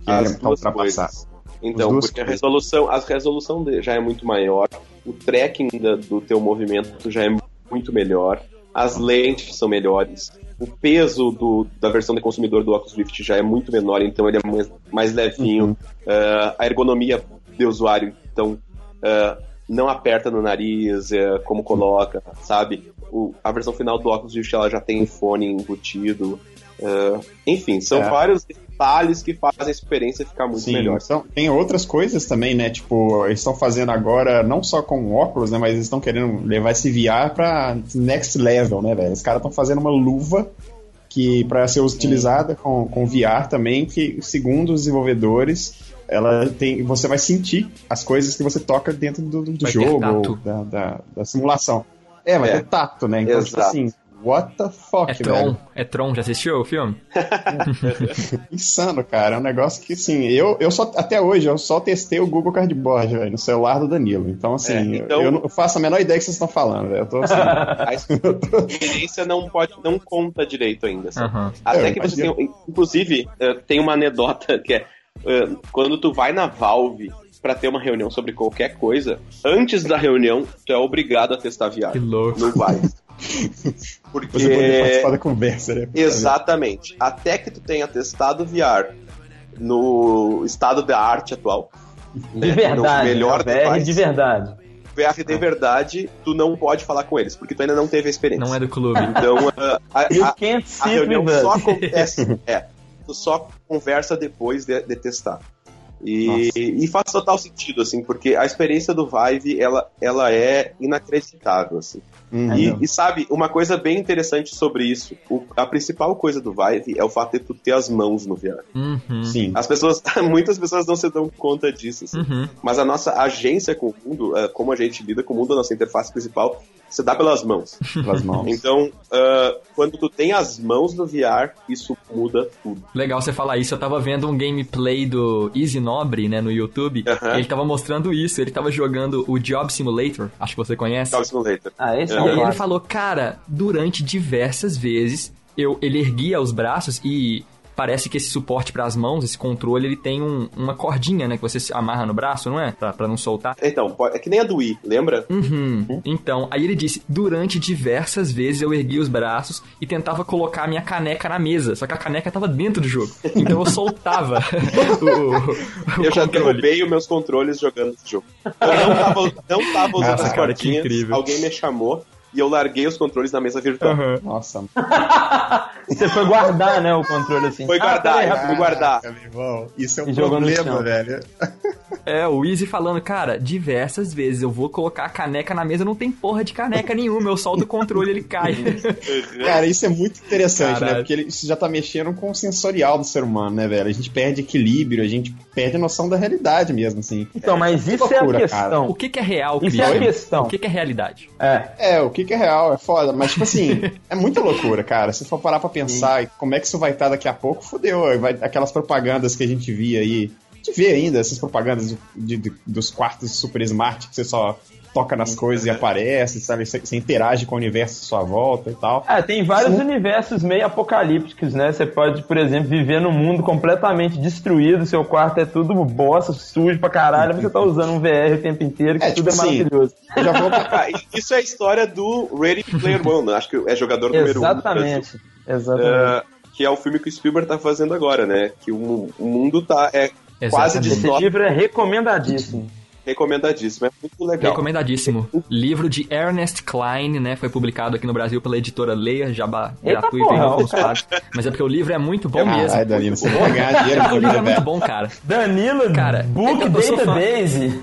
Speaker 3: Que
Speaker 5: As
Speaker 3: ultrapassado.
Speaker 5: coisas. Então,
Speaker 3: duas
Speaker 5: porque a resolução, a resolução já é muito maior, o tracking da- do teu movimento já é muito melhor, as lentes são melhores, o peso do- da versão de consumidor do Oculus Rift já é muito menor, então ele é mais, mais levinho,
Speaker 3: Uhum.
Speaker 5: Ah, a ergonomia de usuário, então ah, não aperta no nariz, é, como coloca, sabe? O- a versão final do Oculus Rift ela já tem fone embutido, ah, enfim, são
Speaker 3: É.
Speaker 5: vários detalhes que fazem a experiência ficar muito
Speaker 3: Sim,
Speaker 5: melhor.
Speaker 3: então, tem outras coisas também, né? Tipo, eles estão fazendo agora, não só com óculos, né? Mas eles estão querendo levar esse VR pra next level, né, velho? Os caras estão fazendo uma luva que para ser utilizada com, com VR também, que segundo os desenvolvedores, ela tem, você vai sentir as coisas que você toca dentro do, do
Speaker 4: Vai ter
Speaker 3: jogo,
Speaker 4: tato.
Speaker 3: ou da, da, da simulação. É, vai
Speaker 5: É.
Speaker 3: ter tato, né? Então, tipo
Speaker 5: Exato.
Speaker 3: assim, what the fuck,
Speaker 4: É
Speaker 3: velho?
Speaker 4: Tron. É Tron. Já assistiu o filme?
Speaker 3: Insano, cara. É um negócio que, assim, eu, eu só, até hoje, eu só testei o Google Cardboard, velho, no celular do Danilo. Então, assim,
Speaker 5: É, então-
Speaker 3: eu, não faço a menor ideia que vocês estão falando, velho. Eu tô assim.
Speaker 5: A experiência não pode, não conta direito ainda.
Speaker 4: Aham.
Speaker 5: Até
Speaker 3: É,
Speaker 5: que você
Speaker 3: imagino.
Speaker 5: tem, inclusive, tem uma anedota que é quando tu vai na Valve pra ter uma reunião sobre qualquer coisa, antes da reunião, tu é obrigado a testar
Speaker 4: Que
Speaker 5: VR.
Speaker 4: louco.
Speaker 5: Não vai.
Speaker 3: Você poder
Speaker 5: Porque
Speaker 3: participar da conversa, né?
Speaker 5: exatamente, até que tu tenha testado VR no estado da arte atual,
Speaker 2: De
Speaker 5: né,
Speaker 2: verdade.
Speaker 5: no melhor
Speaker 2: né? VR
Speaker 5: device,
Speaker 2: de verdade.
Speaker 5: VR de verdade, tu não pode falar com eles, porque tu ainda não teve a experiência.
Speaker 4: Não é do clube.
Speaker 5: Então, a, a- a- a
Speaker 2: sit
Speaker 5: reunião só acontece. é, tu só conversa depois de, de testar. E, e faz total sentido, assim, porque a experiência do Vive, ela, ela é inacreditável, assim.
Speaker 3: Uhum.
Speaker 5: E, e sabe, uma coisa bem interessante sobre isso, o- a principal coisa do Vive é o fato de tu ter as mãos no VR.
Speaker 4: Uhum.
Speaker 3: Sim.
Speaker 5: As pessoas, muitas pessoas não se dão conta disso, assim.
Speaker 4: Uhum.
Speaker 5: Mas a nossa agência com o mundo, eh, como a gente lida com o mundo, a nossa interface principal, se dá pelas mãos.
Speaker 3: Pelas mãos.
Speaker 5: Então, ah, quando tu tem as mãos no VR, isso muda tudo.
Speaker 4: Legal você falar isso. Eu tava vendo um gameplay do Easy Nobre, né, no YouTube.
Speaker 5: Aham.
Speaker 4: Ele tava mostrando isso. Ele tava jogando o Job Simulator. Acho que você conhece.
Speaker 5: Job Simulator.
Speaker 2: Ah, esse
Speaker 5: É,
Speaker 4: E aí ele falou, cara, durante diversas vezes eu, ele erguia os braços e parece que esse suporte para as mãos, esse controle, ele tem um- uma cordinha, né, que você se amarra no braço, não é? Pra, pra não soltar.
Speaker 5: Então, é que nem a do Wii, lembra?
Speaker 4: Uhum. Então, aí ele disse: durante diversas vezes eu ergui os braços e tentava colocar a minha caneca na mesa, só que a caneca tava dentro do jogo. Então eu soltava o, o
Speaker 5: Eu já
Speaker 4: controle.
Speaker 5: derrubei os meus controles jogando esse jogo. Eu não tava, não tava usando
Speaker 4: Nossa,
Speaker 5: as
Speaker 4: cara, que incrível.
Speaker 5: alguém me chamou e eu larguei os controles na mesa virtual.
Speaker 4: Aham.
Speaker 3: Nossa.
Speaker 2: Você foi guardar, né, o controle assim.
Speaker 5: Foi
Speaker 2: Ah,
Speaker 5: guardar,
Speaker 2: rapidinho.
Speaker 5: fui guardar.
Speaker 3: Caraca, Isso é um
Speaker 2: E
Speaker 3: problema, velho.
Speaker 4: É, o Easy falando, cara, diversas vezes eu vou colocar a caneca na mesa, não tem porra de caneca nenhuma, eu solto o controle ele cai.
Speaker 3: Cara, isso é muito interessante,
Speaker 4: Caralho.
Speaker 3: né? Porque ele, isso já tá mexendo com o sensorial do ser humano, né, velho? A gente perde equilíbrio, a gente perde a noção da realidade mesmo, assim.
Speaker 2: Então, mas isso
Speaker 3: loucura,
Speaker 2: é a
Speaker 3: cara.
Speaker 2: questão.
Speaker 4: o que que é real,
Speaker 2: Isso é a questão.
Speaker 4: O que que é realidade?
Speaker 2: É.
Speaker 3: É, o que, que é real é foda, mas tipo assim, é muita loucura, cara. Se for parar pra pensar e como é que isso vai estar daqui a pouco, fudeu. Vai, aquelas propagandas que a gente via aí. A gente vê ainda essas propagandas de- de- dos quartos super smart que você só toca nas coisas e aparece, sabe? Você, você interage com o universo à sua volta e tal.
Speaker 2: É, tem vários
Speaker 3: Sim.
Speaker 2: universos meio apocalípticos, né? Você pode, por exemplo, viver num mundo completamente destruído, seu quarto é tudo bosta, sujo pra caralho, mas você tá usando um VR o tempo inteiro, que
Speaker 3: É,
Speaker 2: tudo
Speaker 3: tipo
Speaker 2: é
Speaker 3: assim,
Speaker 2: maravilhoso.
Speaker 3: Eu já vou.
Speaker 5: Isso é a história do Ready Player One, né? acho que é jogador número um.
Speaker 2: Exatamente. Exatamente.
Speaker 5: Uh, que é o filme que o Spielberg tá fazendo agora, né? Que o mundo tá é quase
Speaker 4: Exatamente.
Speaker 2: Esse livro é recomendadíssimo.
Speaker 5: recomendadíssimo, é muito legal.
Speaker 4: Recomendadíssimo. Livro de Ernest Klein, né? Foi publicado aqui no Brasil pela editora Leia, jabá
Speaker 2: Eita
Speaker 4: gratuito
Speaker 2: porra.
Speaker 4: em alguns. Mas é porque o livro é muito bom mesmo.
Speaker 3: Ai, Danilo, você vai ganhar dinheiro
Speaker 4: O livro é muito
Speaker 3: velho.
Speaker 4: bom, cara.
Speaker 2: Danilo,
Speaker 4: Cara,
Speaker 2: Book
Speaker 4: fã.
Speaker 2: Database.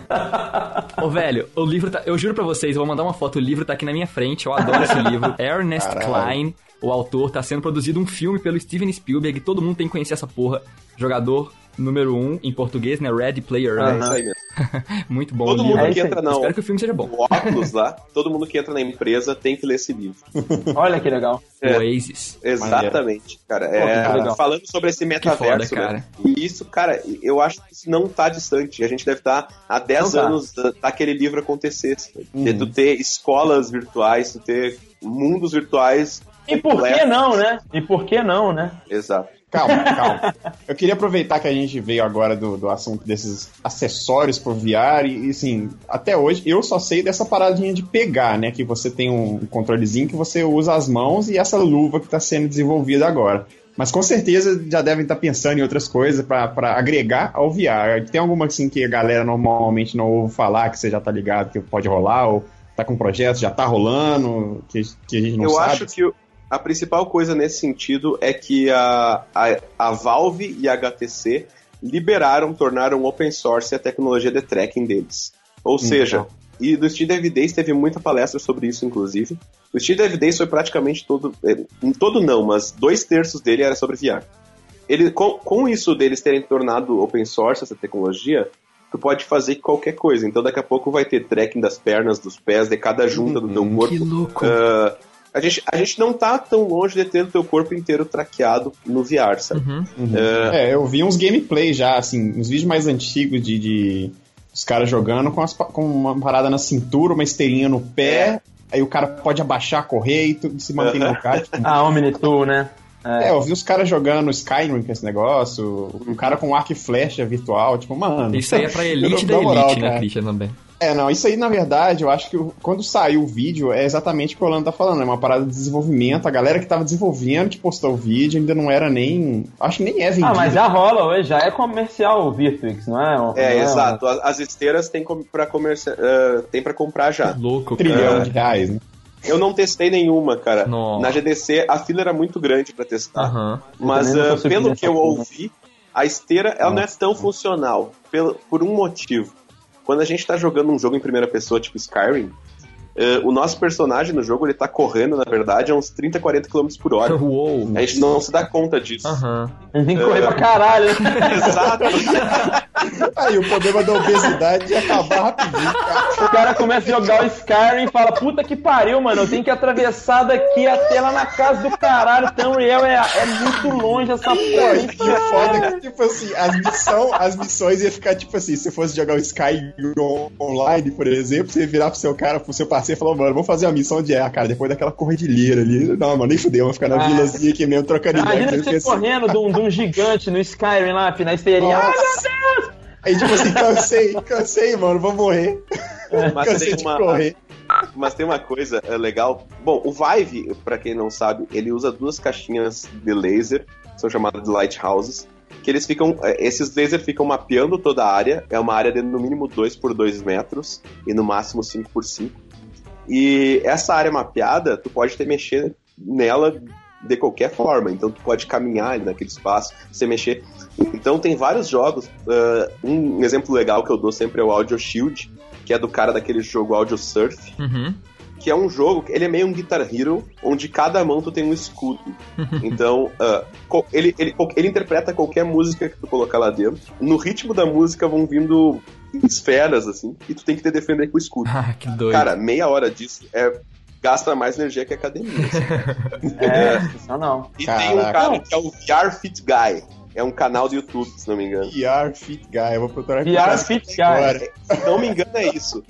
Speaker 4: Ô, velho, o livro tá. Eu juro pra vocês, eu vou mandar uma foto. O livro tá aqui na minha frente. Eu adoro esse livro. Ernest
Speaker 3: Caralho.
Speaker 4: Klein, o autor, tá sendo produzido um filme pelo Steven Spielberg. Todo mundo tem que conhecer essa porra. Jogador número um, em português, né? Ready Player
Speaker 5: É
Speaker 4: One.
Speaker 5: isso aí mesmo.
Speaker 4: Muito bom
Speaker 5: Todo mundo
Speaker 4: livro.
Speaker 2: É
Speaker 5: que
Speaker 2: aí.
Speaker 5: entra na
Speaker 4: Espero que o filme seja bom.
Speaker 5: o óculos lá, todo mundo que entra na empresa tem que ler esse livro.
Speaker 2: Olha que legal.
Speaker 5: É.
Speaker 4: Oasis.
Speaker 5: Exatamente, cara. É,
Speaker 2: legal.
Speaker 5: falando sobre esse metaverso,
Speaker 4: foda, cara.
Speaker 5: né? E isso, cara, eu acho que isso não tá distante. A gente deve estar há 10
Speaker 2: Não tá.
Speaker 5: anos da- daquele livro acontecer. De tu ter escolas virtuais, tu ter mundos virtuais.
Speaker 2: E por que não, né? E por que não, né?
Speaker 5: Exato.
Speaker 3: Calma, calma. Eu queria aproveitar que a gente veio agora do, do assunto desses acessórios pro VR e, e, assim, até hoje eu só sei dessa paradinha de pegar, né? Que você tem um controlezinho que você usa as mãos e essa luva que tá sendo desenvolvida agora. Mas com certeza já devem estar pensando em outras coisas para agregar ao VR. Tem alguma assim que a galera normalmente não ouve falar, que você já tá ligado que pode rolar, ou tá com projeto, já tá rolando, que, que a gente não
Speaker 5: eu
Speaker 3: sabe?
Speaker 5: acho que a principal coisa nesse sentido é que a, a, a Valve e a HTC liberaram, tornaram open source a tecnologia de tracking deles. Ou seja, e do Steam Dev Days teve muita palestra sobre isso, inclusive. O Steam Dev Days foi praticamente todo, eh, todo não, mas dois terços dele era sobre VR. Ele, com, com isso deles terem tornado open source essa tecnologia, tu pode fazer qualquer coisa. Então daqui a pouco vai ter tracking das pernas, dos pés, de cada junta do teu corpo.
Speaker 4: Que louco.
Speaker 5: Ah, a, gente, a gente não tá tão longe de ter o teu corpo inteiro traqueado no VR, sabe?
Speaker 4: Uhum.
Speaker 5: Ah,
Speaker 3: É, eu vi uns gameplay já, assim, uns vídeos mais antigos de, de os caras jogando com, as com uma parada na cintura, uma esteirinha no pé, aí o cara pode abaixar, correr e tudo se mantém no lugar. tipo,
Speaker 2: A Omnitool, né?
Speaker 3: é, eu vi os caras jogando Skyrim com esse negócio, um cara com arco e flecha virtual, tipo, mano.
Speaker 4: Isso aí é pra elite da
Speaker 3: na moral,
Speaker 4: elite, né. Christian, também.
Speaker 3: É, não, isso aí na verdade, eu acho que quando saiu o vídeo é exatamente o que o Orlando tá falando, é uma parada de desenvolvimento, a galera que tava desenvolvendo, que postou o vídeo, ainda não era nem. Acho que nem é vendido.
Speaker 2: Ah, mas já rola hoje, já é comercial o Virtuix, não é? Não
Speaker 5: é, exato. As, as esteiras tem pra comerci- ah, tem para comprar já.
Speaker 4: Louco,
Speaker 3: Um trilhão
Speaker 4: cara.
Speaker 3: de reais, né?
Speaker 5: Eu não testei nenhuma, cara.
Speaker 4: Nossa.
Speaker 5: Na GDC a fila era muito grande pra testar.
Speaker 4: Aham.
Speaker 5: Mas
Speaker 2: subi
Speaker 5: pelo que eu ouvi, a esteira ela não é tão funcional. Pelo, por um motivo. Quando a gente tá jogando um jogo em primeira pessoa, tipo Skyrim, eh, o nosso personagem no jogo ele tá correndo, na verdade, a uns 30, 40 km por hora.
Speaker 4: Uou.
Speaker 5: A gente não se dá conta disso.
Speaker 2: A gente tem que correr pra caralho. né?
Speaker 5: Exato.
Speaker 3: Aí o problema da obesidade ia acabar rapidinho, cara.
Speaker 2: O cara começa a jogar o Skyrim e fala, puta que pariu, mano, eu tenho que atravessar daqui até lá na casa do caralho, Tamriel é, é muito longe essa porra.
Speaker 3: e o foda é que, tipo assim, as, missão, as missões ia ficar tipo assim, se fosse jogar o Sky on- online, por exemplo, você ia virar pro seu cara, pro seu parceiro e falar, mano, vamos fazer uma missão de erra, cara, depois daquela corridilheira ali. Não, mano, nem fudeu, vamos ficar na
Speaker 2: Ah.
Speaker 3: vilazinha aqui mesmo, trocando ideia.
Speaker 2: Imagina você correndo de um, de um gigante no Skyrim lá, na esteirinha. Ai,
Speaker 3: Nossa.
Speaker 2: meu Deus!
Speaker 3: Aí, tipo assim, cansei, cansei, mano, vou morrer.
Speaker 5: Mas
Speaker 3: cansei
Speaker 5: tem
Speaker 3: de
Speaker 5: uma,
Speaker 3: correr.
Speaker 5: Mas tem uma coisa é, legal. Bom, o Vive, pra quem não sabe, ele usa duas caixinhas de laser, que são chamadas de lighthouses, que eles ficam. é, Esses lasers ficam mapeando toda a área. É uma área de no mínimo 2 por 2 metros e no máximo 5 por 5. E essa área mapeada, tu pode ter mexer nela de qualquer forma. Então tu pode caminhar ali naquele espaço, você mexer. Então tem vários jogos. Uh, um exemplo legal que eu dou sempre é o Audio Shield, que é do cara daquele jogo Audio Surf.
Speaker 4: Uhum.
Speaker 5: Que é um jogo, ele é meio um Guitar Hero, onde cada mão tu tem um escudo. Então, uh, ele, ele, ele interpreta qualquer música que tu colocar lá dentro. No ritmo da música vão vindo esferas, assim, e tu tem que te defender com o escudo.
Speaker 4: Ah, que doido.
Speaker 5: Cara, meia hora disso é gasta mais energia que a academia. Assim.
Speaker 2: é, não, não.
Speaker 5: E Caraca. tem um cara que é o VR Fit Guy. É um canal do YouTube, se não me engano.
Speaker 3: VR Fit Guy, eu vou procurar
Speaker 2: VR Fit Guy. Agora.
Speaker 5: Se não me engano, é isso.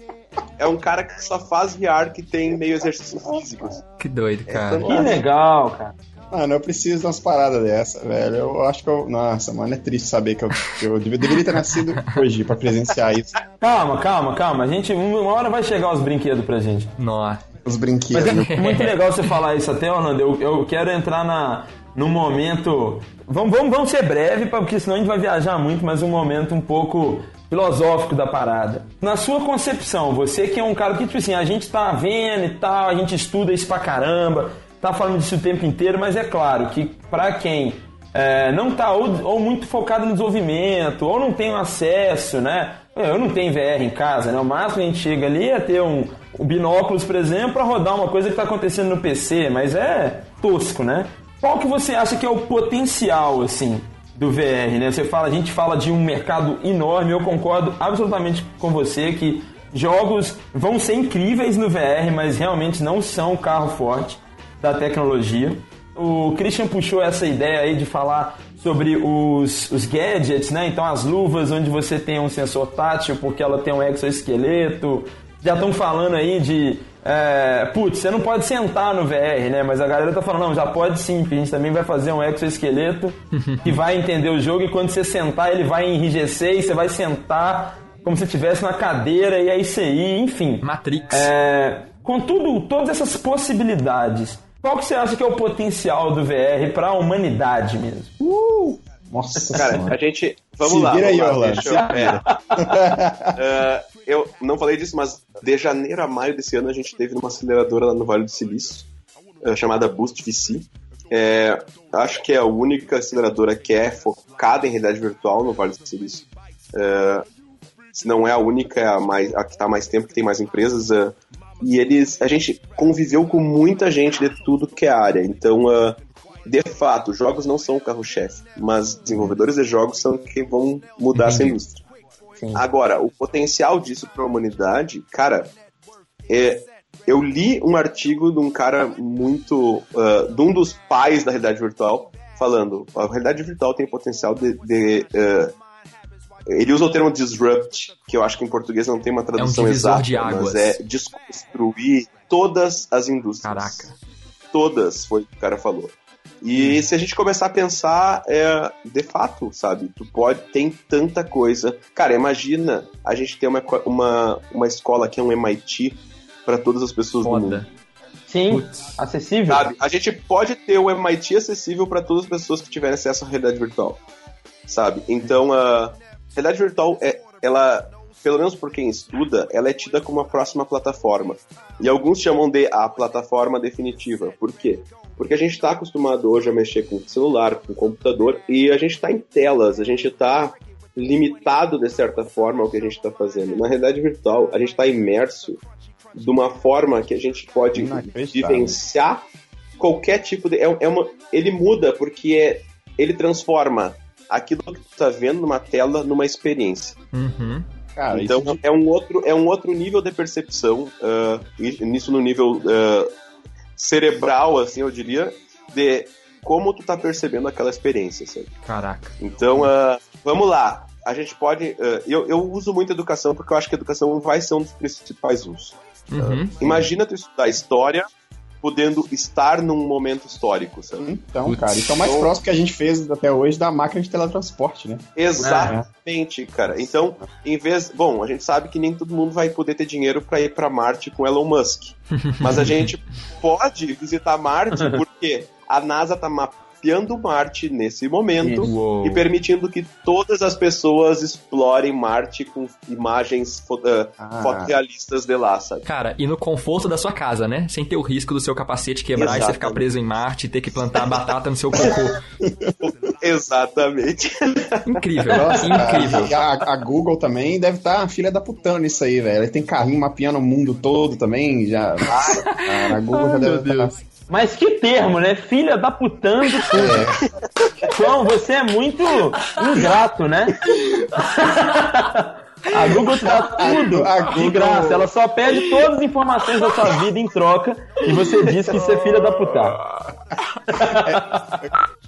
Speaker 5: É um cara que só faz VR que tem meio exercícios físicos.
Speaker 4: Que doido, cara.
Speaker 2: É que legal, cara.
Speaker 3: Mano, eu preciso de umas paradas dessa, velho. Eu acho que eu. Nossa, mano, é triste saber que eu, que eu deveria ter nascido hoje pra presenciar isso.
Speaker 2: Calma, calma, calma. A gente, uma hora vai chegar os brinquedos pra gente.
Speaker 4: Nossa.
Speaker 3: Os brinquedos.
Speaker 2: Mas é muito legal você falar isso até, Orlando. Eu, eu quero entrar na, num momento. Vamos, vamos, vamos ser breve, porque senão a gente vai viajar muito, mas um momento um pouco filosófico da parada. Na sua concepção, você que é um cara que, tipo assim, a gente tá vendo e tal, a gente estuda isso pra caramba, tá falando disso o tempo inteiro, mas é claro que para quem é, não tá ou, ou, muito focado no desenvolvimento, ou não tem acesso, né? Eu não tenho VR em casa, né? O máximo que a gente chega ali é ter um, um binóculos, por exemplo, para rodar uma coisa que está acontecendo no PC, mas é tosco, né? Qual que você acha que é o potencial, assim, do VR, né? Você fala, a gente fala de um mercado enorme, eu concordo absolutamente com você que jogos vão ser incríveis no VR, mas realmente não são carro forte da tecnologia. O Christian puxou essa ideia aí de falar sobre os, os gadgets, né? Então as luvas onde você tem um sensor tátil porque ela tem um exoesqueleto. Já estão falando aí de é, putz, você não pode sentar no VR, né? Mas a galera tá falando, não, já pode sim, a gente também vai fazer um exoesqueleto que vai entender o jogo e quando você sentar ele vai enrijecer e você vai sentar como se estivesse na cadeira e é isso aí, enfim.
Speaker 4: Matrix.
Speaker 2: É, com tudo, todas essas possibilidades, qual que você acha que é o potencial do VR para a humanidade mesmo?
Speaker 3: Uh! Nossa
Speaker 5: Cara,
Speaker 3: senhora.
Speaker 5: a gente. Vamos
Speaker 3: Se
Speaker 5: lá.
Speaker 3: vira
Speaker 5: vamos
Speaker 3: aí,
Speaker 5: lá,
Speaker 3: Orlando.
Speaker 5: deixa eu- é. Uh, eu não falei disso, mas de janeiro a maio desse ano a gente teve uma aceleradora lá no Vale do Silício, uh, chamada Boost VC. É, acho que é a única aceleradora que é focada em realidade virtual no Vale do Silício. É, se não é a única, é a, mais, a que está há mais tempo, que tem mais empresas. é, e eles, a gente conviveu com muita gente de tudo que é área. Então, uh, de fato, jogos não são o carro-chefe, mas desenvolvedores de jogos são quem vão mudar essa indústria.
Speaker 2: Sim.
Speaker 5: Agora, o potencial disso para a humanidade, cara, é, eu li um artigo de um cara muito. uh, de um dos pais da realidade virtual, falando: a realidade virtual tem potencial de. de, uh, ele usa o termo disrupt, que eu acho que em português não tem uma tradução
Speaker 4: É divisor
Speaker 5: exata,
Speaker 4: de águas.
Speaker 5: mas é desconstruir todas as indústrias.
Speaker 4: Caraca.
Speaker 5: Todas, foi o que o cara falou. E se a gente começar a pensar, é, de fato, sabe? Tu pode, tem tanta coisa. Cara, imagina a gente ter uma, uma, uma escola que é um MIT para todas as pessoas do mundo.
Speaker 4: Foda.
Speaker 2: Sim,
Speaker 4: Putz.
Speaker 2: acessível.
Speaker 5: Sabe? A gente pode ter o MIT acessível para todas as pessoas que tiverem acesso à realidade virtual. Sabe? Então, a realidade virtual, é, ela, pelo menos por quem estuda, ela é tida como a próxima plataforma. E alguns chamam de a plataforma definitiva. Por quê? Porque a gente está acostumado hoje a mexer com celular, com computador, e a gente está em telas, a gente está limitado de certa forma ao que a gente está fazendo. Na realidade virtual, a gente está imerso de uma forma que a gente pode vivenciar qualquer tipo de. É, é uma, ele muda porque é, ele transforma aquilo está vendo numa tela numa experiência.
Speaker 4: Uhum.
Speaker 3: Cara,
Speaker 5: Então
Speaker 3: isso
Speaker 5: é um outro é um outro nível de percepção e- nisso no nível ah, cerebral assim eu diria de como tu tá percebendo aquela experiência sabe?
Speaker 4: Caraca.
Speaker 5: então ah, vamos lá a gente pode eu, eu uso muito educação porque eu acho que a educação vai ser um dos principais usos
Speaker 4: Uhum.
Speaker 5: imagina tu estudar história podendo estar num momento histórico sabe?
Speaker 3: Então,
Speaker 4: Putz.
Speaker 3: cara, isso é o mais próximo que a gente fez até hoje da máquina de teletransporte, né?
Speaker 5: Exatamente, cara. Então, em vez. Bom, a gente sabe que nem todo mundo vai poder ter dinheiro para ir para Marte com Elon Musk. Mas a gente pode visitar Marte porque a NASA tá mapeando Marte nesse momento
Speaker 4: Uou.
Speaker 5: e permitindo que todas as pessoas explorem Marte com imagens fo uh,
Speaker 3: Ah.
Speaker 5: fotorrealistas de lá, sabe?
Speaker 4: Cara, e no conforto da sua casa, né? Sem ter o risco do seu capacete quebrar e você
Speaker 5: Exatamente.
Speaker 4: ficar preso em Marte e ter que plantar batata no seu cocô.
Speaker 5: Exatamente.
Speaker 4: Incrível,
Speaker 3: Nossa,
Speaker 4: incrível.
Speaker 3: A, a Google também deve estar filha da putana nisso aí, velho. Ele tem carrinho mapeando o mundo todo também. Já, Nossa, cara, a Google já deve estar.
Speaker 2: Mas que termo, né? Filha da putando tudo. João, você é muito ingrato, né? A Google te dá tudo
Speaker 3: A
Speaker 2: de
Speaker 3: Google-
Speaker 2: graça. Ela só pede todas as informações da sua vida em troca e você diz que isso é filha da puta.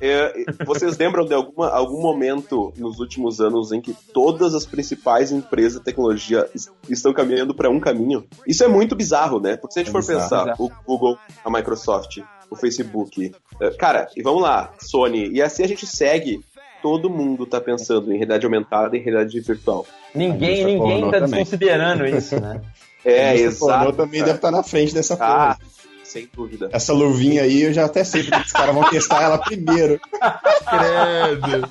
Speaker 5: É, vocês lembram de alguma, algum momento nos últimos anos em que todas as principais empresas de tecnologia es- estão caminhando para um caminho? Isso é muito bizarro, né? Porque se a gente
Speaker 3: É
Speaker 5: for
Speaker 3: bizarro.
Speaker 5: pensar, o Google, a Microsoft, o Facebook, é, cara, e vamos lá, Sony, e assim a gente segue. Todo mundo tá pensando em realidade aumentada e realidade virtual.
Speaker 2: Ninguém,
Speaker 3: indústria
Speaker 2: ninguém tá
Speaker 3: também.
Speaker 2: desconsiderando isso, né?
Speaker 5: É,
Speaker 3: Esse
Speaker 5: exato.
Speaker 3: pornô também deve estar na frente dessa
Speaker 5: Ah,
Speaker 3: porra.
Speaker 5: sem dúvida.
Speaker 3: Essa luvinha aí, eu já até sei porque os caras vão testar ela primeiro.
Speaker 4: Credo.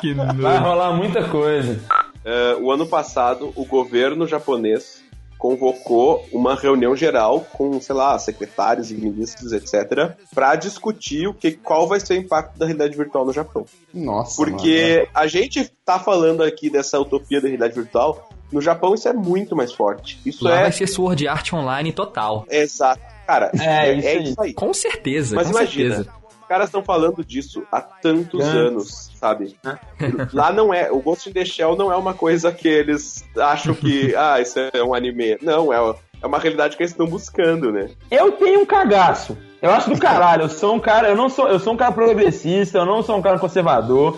Speaker 4: Que
Speaker 2: Vai
Speaker 4: nojo.
Speaker 2: rolar muita coisa.
Speaker 5: É, o ano passado, o governo japonês convocou uma reunião geral com, sei lá, secretários e ministros, etc., para discutir o que, qual vai ser o impacto da realidade virtual no Japão.
Speaker 3: Nossa.
Speaker 5: Porque a gente tá falando aqui dessa utopia da realidade virtual, no Japão isso é muito mais forte. Isso
Speaker 4: Lá
Speaker 5: é,
Speaker 4: vai ser Sword Art Online total.
Speaker 5: é exato. Cara,
Speaker 2: É,
Speaker 5: é,
Speaker 2: isso
Speaker 5: é
Speaker 2: aí.
Speaker 5: isso aí.
Speaker 4: Com certeza,
Speaker 5: Mas
Speaker 4: com
Speaker 5: imagina,
Speaker 4: certeza.
Speaker 5: Os caras estão falando disso há tantos
Speaker 2: Tantos.
Speaker 5: anos, sabe? Lá não é, o Ghost in the Shell não é uma coisa que eles acham que, ah, isso é um anime. Não, é, é uma realidade que eles estão buscando, né?
Speaker 2: Eu tenho um cagaço. Eu acho do caralho. Eu sou um cara, eu não sou, eu sou um cara progressista, eu não sou um cara conservador.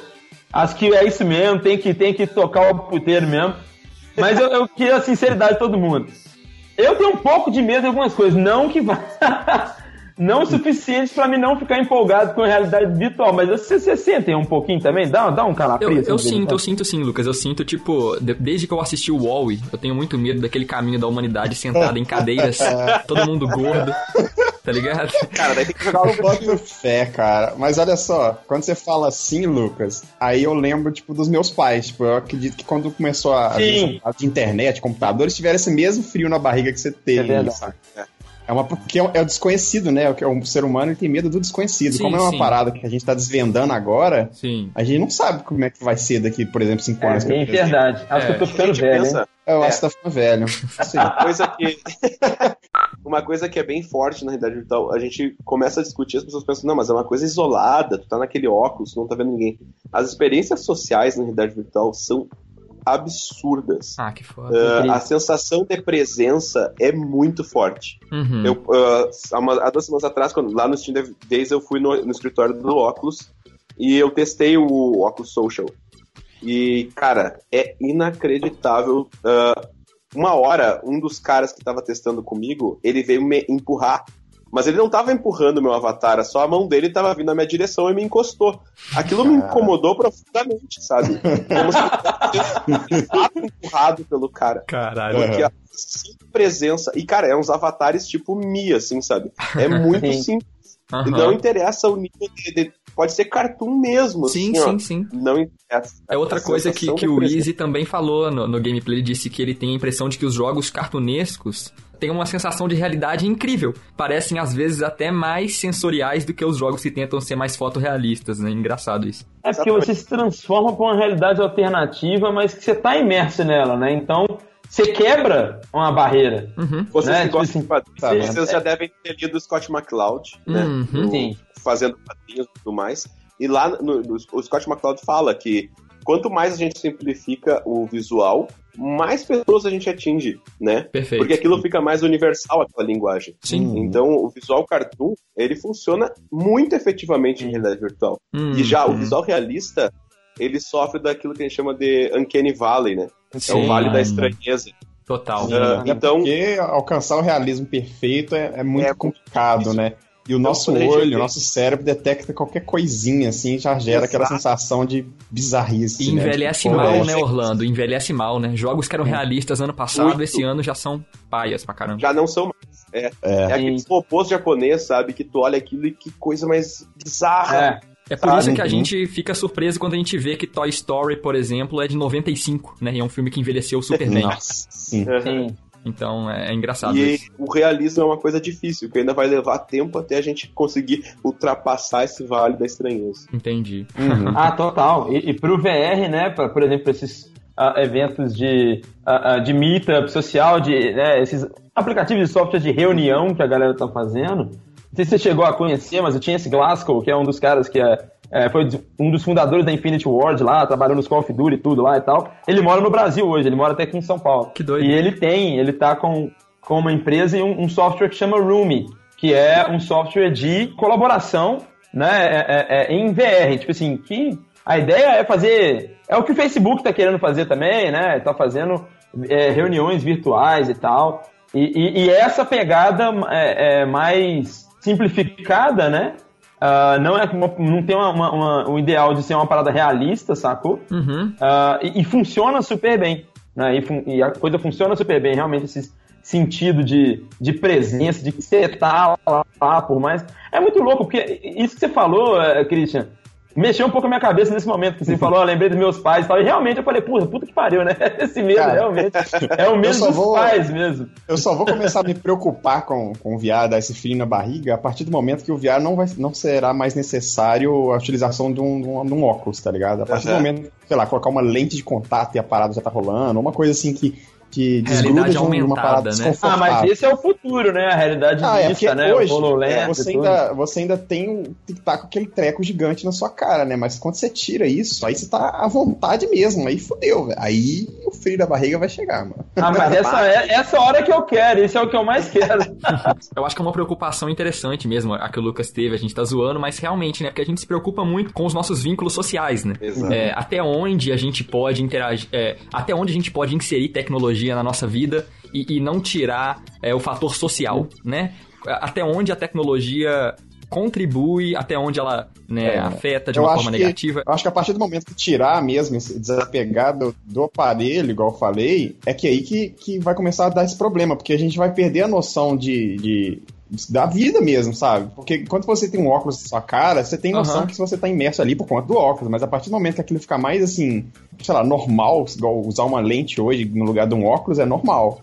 Speaker 2: Acho que é isso mesmo, tem que, tem que tocar o puteiro mesmo. Mas eu, eu queria a sinceridade de todo mundo. Eu tenho um pouco de medo de algumas coisas, não que vai. não o suficiente pra mim não ficar empolgado com a realidade virtual, mas vocês você sentem um pouquinho também? Dá, dá um
Speaker 4: Eu,
Speaker 2: calafrio?
Speaker 4: eu
Speaker 2: assim,
Speaker 4: sinto, eu sinto sim, Lucas. Eu sinto, tipo, de- desde que eu assisti o Wall-E, eu tenho muito medo daquele caminho da humanidade sentada em cadeiras, todo mundo gordo, tá ligado?
Speaker 5: Cara, daí tem que jogar
Speaker 3: Eu
Speaker 5: o
Speaker 3: boto fé, cara. Mas olha só, quando você fala assim, Lucas, aí eu lembro, tipo, dos meus pais. Tipo, eu acredito que quando começou a, a, a internet, computadores, tiveram esse mesmo frio na barriga que você teve.
Speaker 2: É verdade.
Speaker 3: sabe? É uma porque é o- é o desconhecido, né? O que- O ser humano ele tem medo do desconhecido.
Speaker 4: Sim,
Speaker 3: Como é uma
Speaker 4: sim.
Speaker 3: parada que a gente tá desvendando agora,
Speaker 4: Sim.
Speaker 3: a gente não sabe como é que vai ser daqui, por exemplo, cinco
Speaker 2: É,
Speaker 3: anos.
Speaker 2: bem verdade. Acho que eu tô
Speaker 5: A
Speaker 2: ficando velho, hein?
Speaker 5: pensa,
Speaker 3: Eu
Speaker 5: É.
Speaker 3: acho que tá ficando velho. Sim.
Speaker 5: uma coisa que uma coisa que é bem forte na realidade virtual, a gente começa a discutir, as pessoas pensam, não, mas é uma coisa isolada, tu tá naquele óculos, tu não tá vendo ninguém. As experiências sociais na realidade virtual são absurdas.
Speaker 4: Ah, que foda.
Speaker 2: Incrível.
Speaker 5: a sensação de presença é muito forte.
Speaker 4: Uhum.
Speaker 5: Eu, ah, há, uma- há duas semanas atrás, quando, lá no Steam Days, eu fui no, no escritório do Oculus e eu testei o Oculus Social. E, cara, é inacreditável. ah, uma hora, um dos caras que tava testando comigo, ele veio me empurrar. Mas ele não tava empurrando meu avatar, só a mão dele tava vindo na minha direção e me encostou. Aquilo me incomodou profundamente, sabe? Como se eu empurrado pelo cara.
Speaker 4: Caralho.
Speaker 5: Porque a presença. E, cara, é uns avatares tipo Mi, assim, sabe? É muito
Speaker 2: Sim.
Speaker 5: simples.
Speaker 4: Aham.
Speaker 5: Não interessa o nível de, de- Pode ser cartoon mesmo,
Speaker 4: Sim,
Speaker 5: assim, ó.
Speaker 4: sim, sim.
Speaker 5: Não interessa.
Speaker 4: É outra coisa que, que o. Easy também falou no, no gameplay. Ele disse que ele tem a impressão de que os jogos cartunescos têm uma sensação de realidade incrível. Parecem, às vezes, até mais sensoriais do que os jogos que tentam ser mais fotorrealistas, né? Engraçado isso.
Speaker 2: É porque você se transforma pra uma realidade alternativa, mas que você tá imerso nela, né? Então, você quebra uma barreira.
Speaker 4: Uhum.
Speaker 5: Vocês
Speaker 2: né?
Speaker 5: que
Speaker 2: Tipo
Speaker 5: gostam
Speaker 2: assim,
Speaker 3: tá,
Speaker 5: vocês já devem ter lido o Scott McCloud, né?
Speaker 4: Uhum.
Speaker 5: No-
Speaker 2: Sim.
Speaker 5: Fazendo quadrinhos e tudo mais. E lá no, no- o Scott McCloud fala que quanto mais a gente simplifica o visual, mais pessoas a gente atinge, né?
Speaker 4: Perfeito.
Speaker 5: Porque aquilo fica mais universal, aquela linguagem.
Speaker 4: Sim.
Speaker 5: Então, o visual cartoon, ele funciona muito efetivamente em realidade virtual.
Speaker 4: Hum,
Speaker 5: E já o
Speaker 4: hum.
Speaker 5: visual realista, ele sofre daquilo que a gente chama de Uncanny Valley, né? É
Speaker 4: Sim.
Speaker 5: o Vale da Estranheza.
Speaker 4: Total.
Speaker 3: É
Speaker 5: então,
Speaker 3: porque alcançar o realismo perfeito é, é muito
Speaker 5: É
Speaker 3: complicado,
Speaker 5: difícil.
Speaker 3: né? E o nosso olho, o nosso cérebro detecta qualquer coisinha, assim, já gera aquela
Speaker 5: Exato.
Speaker 3: sensação de bizarrice.
Speaker 4: E
Speaker 3: né?
Speaker 4: envelhece
Speaker 3: Tipo,
Speaker 4: mal,
Speaker 3: é,
Speaker 4: né, Orlando? Envelhece mal, né? Jogos que eram realistas ano passado,
Speaker 5: Muito.
Speaker 4: esse ano já são paias pra caramba.
Speaker 5: já não são mais. É, é aqueles robôs japoneses, sabe? Que tu olha aquilo e que coisa mais bizarra.
Speaker 2: É.
Speaker 4: É por isso que a gente fica surpreso quando a gente vê que Toy Story, por exemplo, é de 95, né? E é um filme que envelheceu super bem.
Speaker 3: Nossa, sim.
Speaker 2: Sim.
Speaker 4: Então é, é engraçado
Speaker 5: E
Speaker 4: isso.
Speaker 5: o realismo é uma coisa difícil, que ainda vai levar tempo até a gente conseguir ultrapassar esse vale da estranheza.
Speaker 4: Entendi.
Speaker 3: Uhum.
Speaker 2: Ah, total. E, e pro VR, né, pra, por exemplo, esses ah, eventos de, ah, ah, de meetup social, de, né, esses aplicativos de software de reunião que a galera tá fazendo. Não sei se você chegou a conhecer, mas eu tinha esse Glasgow, que é um dos caras que é, é, foi um dos fundadores da Infinity Ward lá, trabalhou nos Call of Duty e tudo lá e tal. Ele mora no Brasil hoje, ele mora até aqui em São Paulo.
Speaker 4: Que doido.
Speaker 2: E ele tem, ele tá com, com uma empresa e um, um software que chama Roomy, que é um software de colaboração, né, é- é- é em VR. Tipo assim, que a ideia é fazer. É o que o Facebook tá querendo fazer também, né? Tá fazendo é, reuniões virtuais e tal. E, e- e essa pegada é, é mais simplificada, né? Ah, não, é, uma- não tem uma, uma- uma- um ideal de ser uma parada realista, sacou?
Speaker 4: Uhum.
Speaker 2: Ah, e, e funciona super bem. Né? E, fun- e a coisa funciona super bem, realmente, esse sentido de, de presença, de que você tá lá, lá, por mais. É muito louco, porque isso que você falou, eh, Christian, mexeu um pouco a minha cabeça nesse momento, que você falou, eu lembrei dos meus pais e tal, e realmente eu falei, puta, puta que pariu, né? Esse medo,
Speaker 3: Cara,
Speaker 2: realmente. É o medo dos
Speaker 3: vou-
Speaker 2: pais mesmo.
Speaker 3: Eu só vou começar a me preocupar com, com o VR, dar esse frio na barriga, a partir do momento que o VR não, vai, não será mais necessário a utilização de um, de um, de um óculos, tá ligado? A partir do
Speaker 5: Aham.
Speaker 3: momento, sei lá, colocar uma lente de contato e a parada já tá rolando, uma coisa assim que, que desgruda
Speaker 4: Realidade
Speaker 3: de, um- uma
Speaker 4: aumentada,
Speaker 3: parada
Speaker 4: né?
Speaker 2: Ah, mas esse é o futuro, né? A realidade
Speaker 3: Ah, é
Speaker 2: mista, né?
Speaker 3: hoje é, você, ainda, você ainda tem, um- que estar com aquele treco gigante na sua cara, né? Mas quando você tira isso, aí você tá à vontade mesmo, aí fodeu, velho. Aí o frio da barriga vai chegar, mano.
Speaker 2: Ah, mas essa é essa hora que eu quero, isso é o que eu mais quero.
Speaker 4: Eu acho que é uma preocupação interessante mesmo, a que o Lucas teve, a gente tá zoando, mas realmente, né? Porque a gente se preocupa muito com os nossos vínculos sociais, né?
Speaker 5: Exato.
Speaker 4: É, até onde a gente pode interagir, é, até onde a gente pode inserir tecnologia na nossa vida e, e não tirar é, o fator social, né? Até onde a tecnologia contribui, até onde ela né,
Speaker 3: É,
Speaker 4: afeta de uma forma
Speaker 3: que-
Speaker 4: negativa.
Speaker 3: Eu acho que a partir do momento que tirar mesmo, esse desapegar do, do aparelho, igual eu falei, é que aí que, que vai começar a dar esse problema, porque a gente vai perder a noção de, de- da vida mesmo, sabe? Porque quando você tem um óculos na sua cara, você tem noção
Speaker 4: Aham.
Speaker 3: que você tá imerso ali por conta do óculos, mas a partir do momento que aquilo fica mais assim, sei lá, normal, igual usar uma lente hoje no lugar de um óculos é normal.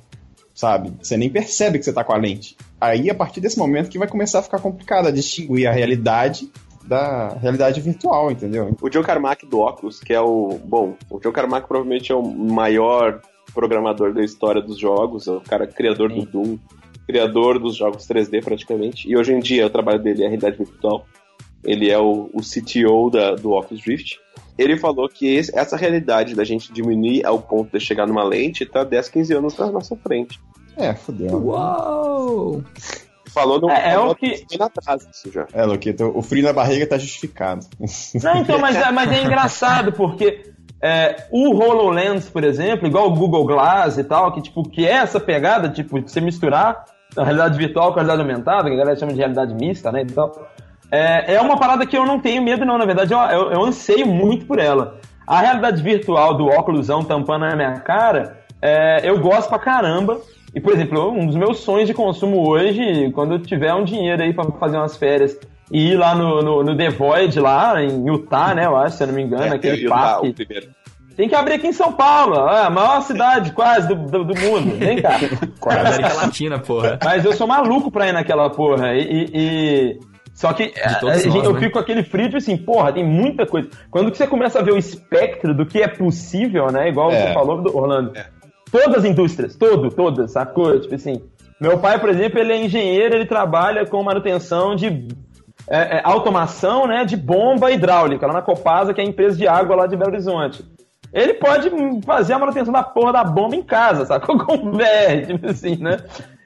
Speaker 3: Sabe? Você nem percebe que você tá com a lente. Aí, a partir desse momento, que vai começar a ficar complicado a distinguir a realidade da realidade virtual, entendeu?
Speaker 5: O John Carmack do Oculus, que é o. Bom, o John Carmack provavelmente é o maior programador da história dos jogos, é o cara criador do Doom, criador dos jogos 3D praticamente. E hoje em dia o trabalho dele é realidade virtual. Ele é o, o CTO da, do Oculus Rift. Ele falou que esse- essa realidade da gente diminuir ao ponto de chegar numa lente tá 10, 15 anos na nossa frente.
Speaker 3: É, fodeu.
Speaker 4: Uou!
Speaker 5: Falou no.
Speaker 2: É, é o que-
Speaker 5: atrás isso já.
Speaker 3: É, Luquito, o frio na barriga tá justificado.
Speaker 2: Não, então, mas é, mas é engraçado, porque é, o HoloLens, por exemplo, igual o Google Glass e tal, que, tipo, que é essa pegada, tipo, de você misturar a realidade virtual com a realidade aumentada, que a galera chama de realidade mista, né, e tal, é, é uma parada que eu não tenho medo, não. Na verdade, eu, eu, eu anseio muito por ela. A realidade virtual do óculosão tampando na minha cara, é, eu gosto pra caramba. E, por exemplo, um dos meus sonhos de consumo hoje, quando eu tiver um dinheiro aí pra fazer umas férias e ir lá no, no, no The Void, lá em Utah, né, eu acho, se eu não me engano, aquele
Speaker 5: É, tá,
Speaker 2: parque.
Speaker 5: o primeiro.
Speaker 2: Tem que abrir aqui em São Paulo, é a maior cidade quase do, do, do mundo. Vem cá.
Speaker 4: América Latina, porra.
Speaker 2: Mas eu sou maluco pra ir naquela porra. E. e- e- Só que a-
Speaker 4: todos
Speaker 2: a gente-
Speaker 4: nós,
Speaker 2: eu
Speaker 4: né?
Speaker 2: fico com aquele frio, tipo assim, porra, tem muita coisa. Quando que você começa a ver o espectro do que é possível, né? Igual
Speaker 3: É.
Speaker 2: você falou do Orlando. Todas as indústrias, todo, todas, sacou? Tipo assim. Meu pai, por exemplo, ele é engenheiro, ele trabalha com manutenção de é, é, automação né, de bomba hidráulica, lá na Copasa, que é a empresa de água lá de Belo Horizonte. Ele pode fazer a manutenção da porra da bomba em casa, sacou? Com VR, tipo assim, né?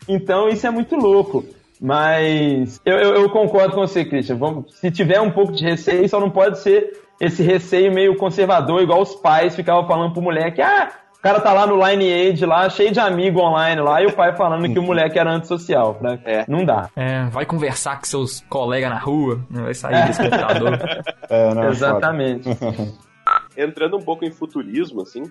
Speaker 2: Então isso é muito louco. Mas eu, eu- eu concordo com você, Christian. Vamos, se tiver um pouco de receio, só não pode ser esse receio meio conservador, igual os pais ficavam falando pro moleque, ah, o cara tá lá no Lineage, lá, cheio de amigo online lá, e o pai falando que o moleque era antissocial. Né?
Speaker 5: É.
Speaker 2: Não dá.
Speaker 4: É, vai conversar com seus colegas na rua, não vai sair desse computador.
Speaker 3: É, não, é
Speaker 2: Exatamente.
Speaker 5: entrando um pouco em futurismo, assim,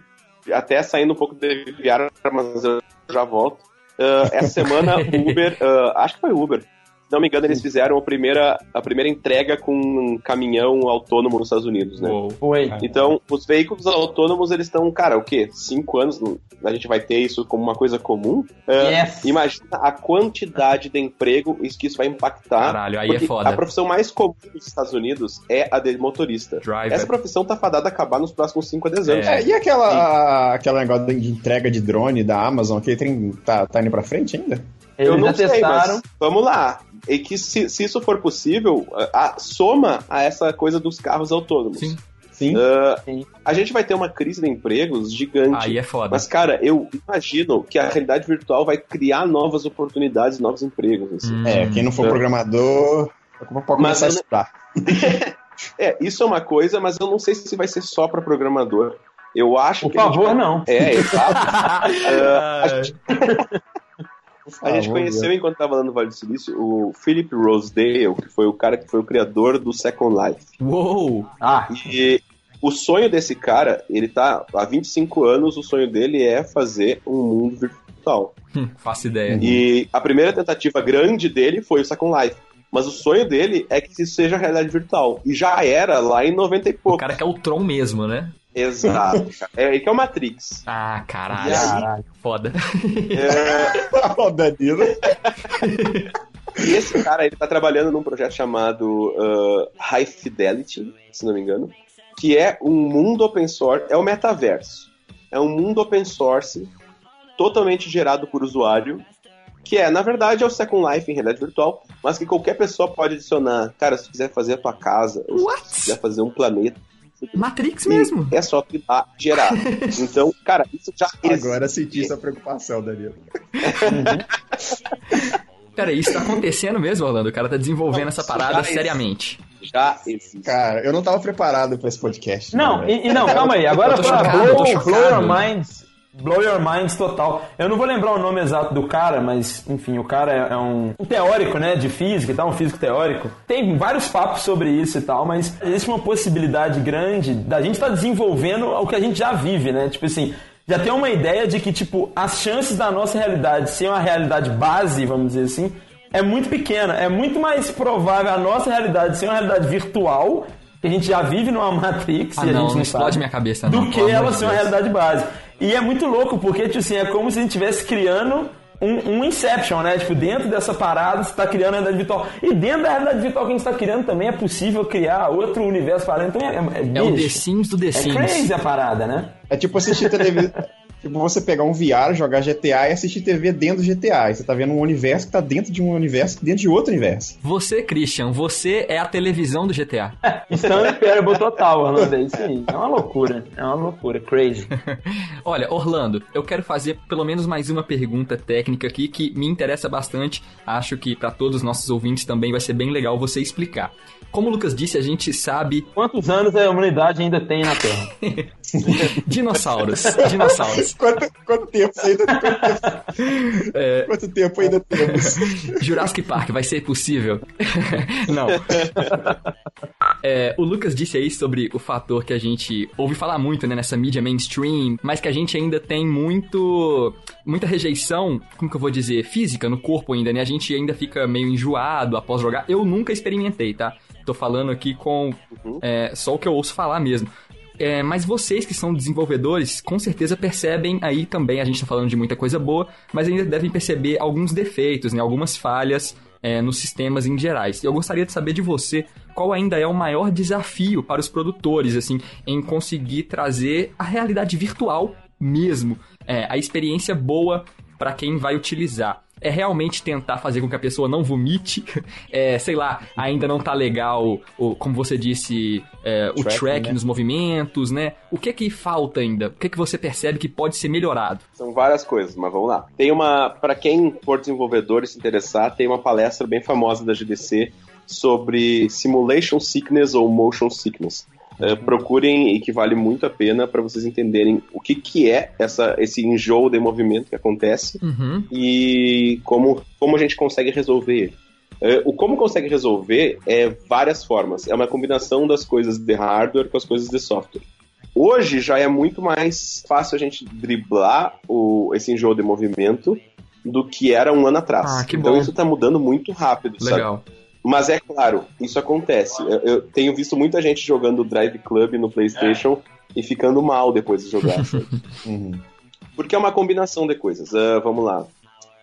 Speaker 5: até saindo um pouco de VR, mas eu já volto. Ah, essa semana, o Uber, ah, acho que foi Uber, não me engano, eles fizeram a primeira, a primeira entrega com um caminhão autônomo nos Estados Unidos, né?
Speaker 2: Foi.
Speaker 5: Então, os veículos autônomos, eles estão, cara, o quê? Cinco anos? A gente vai ter isso como uma coisa comum? Ah,
Speaker 2: Yes.
Speaker 5: Imagina a quantidade de emprego isso que isso vai impactar.
Speaker 4: Caralho, aí é foda.
Speaker 5: A profissão mais comum nos Estados Unidos é a de motorista.
Speaker 4: Driver.
Speaker 5: Essa profissão tá fadada a acabar nos próximos 5 a 10 anos.
Speaker 4: É.
Speaker 3: É, e aquela, aquela negócio de entrega de drone da Amazon, aquele trem tá, tá indo pra frente ainda?
Speaker 2: Eles
Speaker 5: Eu não
Speaker 2: já
Speaker 5: sei,
Speaker 2: testaram.
Speaker 5: mas vamos lá. E que se, se isso for possível, a, a- soma a essa coisa dos carros autônomos.
Speaker 4: Sim.
Speaker 3: Sim.
Speaker 5: Ah,
Speaker 2: Sim.
Speaker 5: a gente vai ter uma crise de empregos gigante.
Speaker 4: Aí é foda.
Speaker 5: Mas, cara, eu imagino que a realidade virtual vai criar novas oportunidades, novos empregos. assim.
Speaker 4: Hum.
Speaker 3: É, quem não for
Speaker 5: É.
Speaker 3: programador, pode começar a
Speaker 5: eu não-
Speaker 3: estudar.
Speaker 5: É, isso é uma coisa, mas eu não sei se vai ser só para programador. Eu acho
Speaker 2: Por
Speaker 5: que. a gente
Speaker 2: favor,
Speaker 5: vai-
Speaker 2: não.
Speaker 5: É, exato. A gente, a gente conheceu, enquanto estava lá no Vale do Silício, o Philip Rosedale, que foi o cara que foi o criador do Second Life.
Speaker 4: Uou!
Speaker 2: Ah,
Speaker 5: E o sonho desse cara, ele tá há 25 anos, o sonho dele é fazer um mundo virtual.
Speaker 4: Hum, faço ideia.
Speaker 5: E a primeira tentativa grande dele foi o Second Life. Mas o sonho dele é que isso seja realidade virtual. E já era lá em 90 e
Speaker 4: O
Speaker 5: pouco.
Speaker 4: cara que é o Tron mesmo, né?
Speaker 5: Exato. cara. É aí que é o Matrix.
Speaker 4: Ah, caralho.
Speaker 5: aí-
Speaker 2: caralho.
Speaker 4: Foda.
Speaker 5: É,
Speaker 3: Ó, Danilo.
Speaker 5: e esse cara, ele tá trabalhando num projeto chamado uh, High Fidelity, se não me engano, que é um mundo open source, é o metaverso. É um mundo open source totalmente gerado por usuário, que é, na verdade, é o Second Life em realidade virtual, mas que qualquer pessoa pode adicionar. Cara, se tu quiser fazer a tua casa, ou se tu quiser fazer um planeta,
Speaker 4: Matrix mesmo.
Speaker 5: é só clicar gerar. Então, cara, isso já existe.
Speaker 3: Agora senti essa preocupação, Danilo.
Speaker 4: Pera aí, isso tá acontecendo mesmo, Orlando? O cara tá desenvolvendo
Speaker 5: Não,
Speaker 4: essa parada
Speaker 5: já
Speaker 4: seriamente.
Speaker 5: Já existe.
Speaker 3: Cara, eu não tava preparado pra esse podcast.
Speaker 2: Não,
Speaker 3: né,
Speaker 2: e, e não, calma aí. Agora
Speaker 4: Eu tô
Speaker 2: pra
Speaker 4: chocado, eu tô
Speaker 2: blow,
Speaker 4: chocado.
Speaker 2: blow your minds. Blow your minds total. Eu não vou lembrar o nome exato do cara, mas, enfim, o cara é, é um, um teórico, né, de física e tal, um físico teórico. Tem vários papos sobre isso e tal, mas existe uma possibilidade grande da gente estar desenvolvendo o que a gente já vive, né? Tipo assim, já tem uma ideia de que, tipo, as chances da nossa realidade ser uma realidade base, vamos dizer assim, é muito pequena. É muito mais provável a nossa realidade ser uma realidade virtual, que a gente já vive numa Matrix
Speaker 4: Ah,
Speaker 2: e a
Speaker 4: não,
Speaker 2: gente
Speaker 4: não
Speaker 2: não
Speaker 4: explode
Speaker 2: sabe,
Speaker 4: minha cabeça,
Speaker 2: do
Speaker 4: não,
Speaker 2: que
Speaker 4: pelo amor
Speaker 2: ela ser uma realidade base. E é muito louco, porque, tipo assim, é como se a gente estivesse criando um, um Inception, né? Tipo, dentro dessa parada, você tá criando a realidade virtual. E dentro da realidade virtual que a gente tá criando também é possível criar outro universo paralelo. Então é, é,
Speaker 4: É o The Sims do The
Speaker 2: é
Speaker 4: Sims.
Speaker 2: crazy a parada, né?
Speaker 3: É tipo assistir televisão. tipo você pegar um VR, jogar GTA e assistir TV dentro do GTA. E você tá vendo um universo que tá dentro de um universo dentro de outro universo.
Speaker 4: Você, Christian, você é a televisão do GTA.
Speaker 2: Stanley Parable total, Orlando. É isso aí. É uma loucura. É uma loucura. Crazy.
Speaker 4: Olha, Orlando, eu quero fazer pelo menos mais uma pergunta técnica aqui que me interessa bastante. Acho que para todos os nossos ouvintes também vai ser bem legal você explicar. Como o Lucas disse, a gente sabe
Speaker 2: Quantos anos a humanidade ainda tem na Terra?
Speaker 4: dinossauros, dinossauros.
Speaker 3: Quanto, quanto tempo ainda quanto,
Speaker 4: É.
Speaker 3: quanto tempo ainda temos?
Speaker 4: Jurassic Park vai ser possível? Não. É, o Lucas disse aí sobre o fator que a gente ouve falar muito né, nessa mídia mainstream, mas que a gente ainda tem muito muita rejeição, como que eu vou dizer, física no corpo ainda, né? A gente ainda fica meio enjoado após jogar. Eu nunca experimentei, tá? Tô falando aqui com é, só o que eu ouço falar mesmo. É, mas vocês que são desenvolvedores, com certeza percebem aí também, a gente tá falando de muita coisa boa, mas ainda devem perceber alguns defeitos, né, algumas falhas é, nos sistemas em gerais. Eu gostaria de saber de você qual ainda é o maior desafio para os produtores, assim, em conseguir trazer a realidade virtual mesmo, é, a experiência boa para quem vai utilizar. É realmente tentar fazer com que a pessoa não vomite, é, sei lá, ainda não tá legal, o, como você disse, é, o
Speaker 3: Tracking,
Speaker 4: track
Speaker 3: né?
Speaker 4: nos movimentos, né? O que que falta ainda? O que que você percebe que pode ser melhorado?
Speaker 5: São várias coisas, mas vamos lá. Tem uma, para quem for desenvolvedor e se interessar, tem uma palestra bem famosa da GDC sobre simulation sickness ou motion sickness. Eh, procurem e que vale muito a pena para vocês entenderem o que, que é essa, esse enjoo de movimento que acontece
Speaker 4: Uhum.
Speaker 5: e como, como a gente consegue resolver ele. Eh, o como consegue resolver é várias formas. É uma combinação das coisas de hardware com as coisas de software. Hoje já é muito mais fácil a gente driblar o, esse enjoo de movimento do que era um ano atrás.
Speaker 4: Ah,
Speaker 5: então
Speaker 4: bom.
Speaker 5: isso tá mudando muito rápido, sabe? Mas é claro, isso acontece. Eu, eu tenho visto muita gente jogando Drive Club no PlayStation e ficando mal depois de jogar.
Speaker 3: Uhum.
Speaker 5: Porque é uma combinação de coisas. Ah, vamos lá.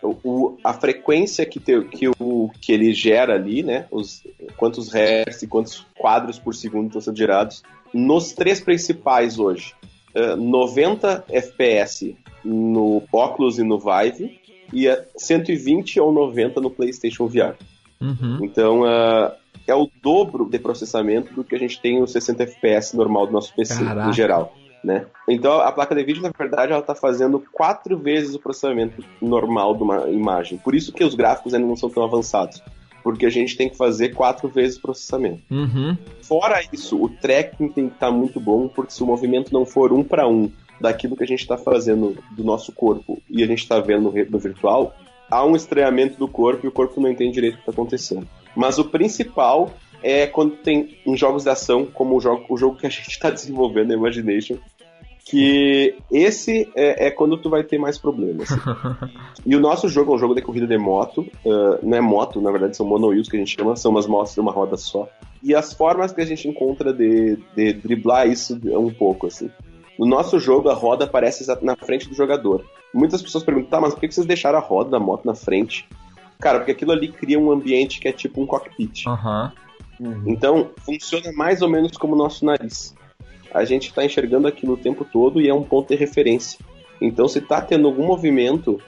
Speaker 5: O, o- a frequência que, te- que, o, que ele gera ali, né? Os, quantos hertz e quantos quadros por segundo estão sendo gerados. Nos três principais hoje. ah, 90 FPS no Oculus e no Vive. E a 120 ou 90 no PlayStation VR.
Speaker 4: Uhum.
Speaker 5: Então, ah, é o dobro de processamento do que a gente tem no 60 FPS normal do nosso PC,
Speaker 4: Caraca.
Speaker 5: em geral. Né? Então, a placa de vídeo, na verdade, ela está fazendo quatro vezes o processamento normal de uma imagem. Por isso que os gráficos ainda não são tão avançados. Porque a gente tem que fazer quatro vezes o processamento.
Speaker 4: Uhum.
Speaker 5: Fora isso, o tracking tem que estar muito bom, porque se o movimento não for um para um daquilo que a gente está fazendo do nosso corpo e a gente está vendo no virtual, há um estranhamento do corpo e o corpo não entende direito o que está acontecendo. Mas o principal é quando tem em jogos de ação, como o jogo, o jogo que a gente está desenvolvendo, a Imagination, que esse é, é quando tu vai ter mais problemas. e o nosso jogo é um jogo de corrida de moto, ah, não é moto, na verdade são monowheels que a gente chama, são umas motos de uma roda só. E as formas que a gente encontra de, de driblar isso é um pouco assim. No nosso jogo, a roda aparece na frente do jogador. Muitas pessoas perguntam, tá, mas por que vocês deixaram a roda da moto na frente? Cara, porque aquilo ali cria um ambiente que é tipo um cockpit.
Speaker 4: Aham.
Speaker 5: Então, funciona mais ou menos como o nosso nariz. A gente está enxergando aquilo o tempo todo e é um ponto de referência. Então, se tá tendo algum movimento,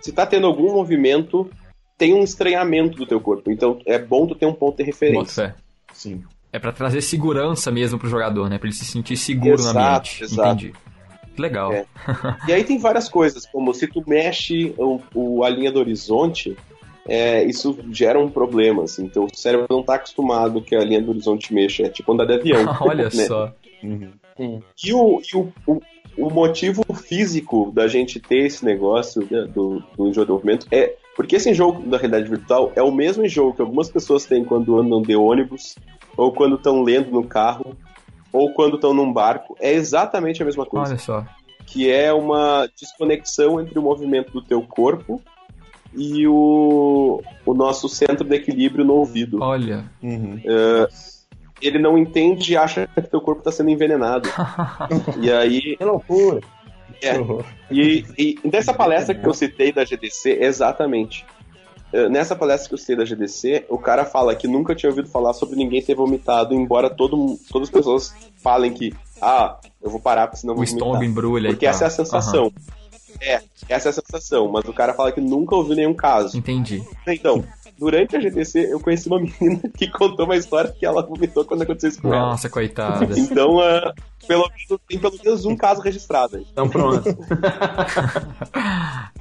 Speaker 5: se tá tendo algum movimento, tem um estranhamento do teu corpo. Então, é bom tu ter um ponto de referência.
Speaker 3: Sim.
Speaker 4: É pra trazer segurança mesmo pro jogador, né? Pra ele se sentir seguro no
Speaker 5: Exato,
Speaker 4: ambiente.
Speaker 5: exato.
Speaker 4: Entendi. Legal.
Speaker 5: É. E aí tem várias coisas, como se tu mexe o, o- a linha do horizonte, é, isso gera um problema. Assim. Então o cérebro não tá acostumado que a linha do horizonte mexa. É tipo andar de avião.
Speaker 4: Olha
Speaker 5: né?
Speaker 4: só.
Speaker 3: Uhum.
Speaker 5: E, o, e o, o, o motivo físico da gente ter esse negócio né, do, do enjoo de movimento é. Porque esse jogo da realidade virtual é o mesmo jogo que algumas pessoas têm quando andam de ônibus, ou quando estão lendo no carro, ou quando estão num barco. É exatamente a mesma coisa
Speaker 4: Olha só.
Speaker 5: que é uma desconexão entre o movimento do teu corpo e o, o nosso centro de equilíbrio no ouvido.
Speaker 4: Olha.
Speaker 3: Uhum.
Speaker 5: Ele não entende e acha que teu corpo está sendo envenenado. e aí,
Speaker 2: Que loucura.
Speaker 5: É. e, e nessa palestra que eu citei da GDC, exatamente. Nessa palestra que eu citei da GDC, o cara fala que nunca tinha ouvido falar sobre ninguém ter vomitado, embora todo, todas as pessoas falem que, ah, eu vou parar porque senão eu
Speaker 4: O
Speaker 5: vou
Speaker 4: estômago
Speaker 5: vomitar.
Speaker 4: embrulha
Speaker 5: Porque essa é a sensação. É, essa é a sensação, mas o cara fala que nunca ouviu nenhum caso.
Speaker 4: Entendi.
Speaker 5: Então, durante a GTC, eu conheci uma menina que contou uma história que ela vomitou quando aconteceu isso com ela.
Speaker 4: Nossa, coitada.
Speaker 5: Então, ah, pelo menos, tem pelo menos um caso registrado. aí.
Speaker 2: Então pronto.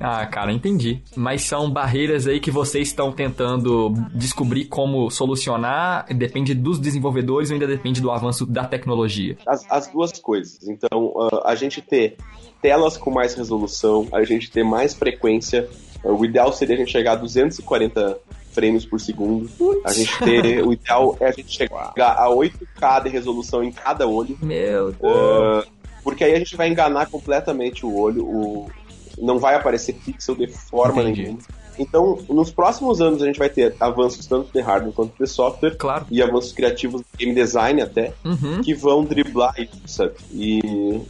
Speaker 4: Ah, cara, entendi. Mas são barreiras aí que vocês estão tentando descobrir como solucionar. Depende dos desenvolvedores ou ainda depende do avanço da tecnologia?
Speaker 5: As, as duas coisas. Então, ah, a gente ter telas com mais resolução, a gente ter mais frequência. Ah, o ideal seria a gente chegar a 240 frames por segundo. A gente ter. O ideal é a gente chegar a 8K de resolução em cada olho.
Speaker 4: Meu
Speaker 5: Ah, porque aí a gente vai enganar completamente o olho, o- não vai aparecer pixel de forma
Speaker 4: Entendi.
Speaker 5: nenhuma. Então, nos próximos anos a gente vai ter avanços tanto de hardware quanto de software
Speaker 4: Claro.
Speaker 5: e avanços criativos de game design até,
Speaker 4: Uhum.
Speaker 5: que vão driblar isso, sabe? E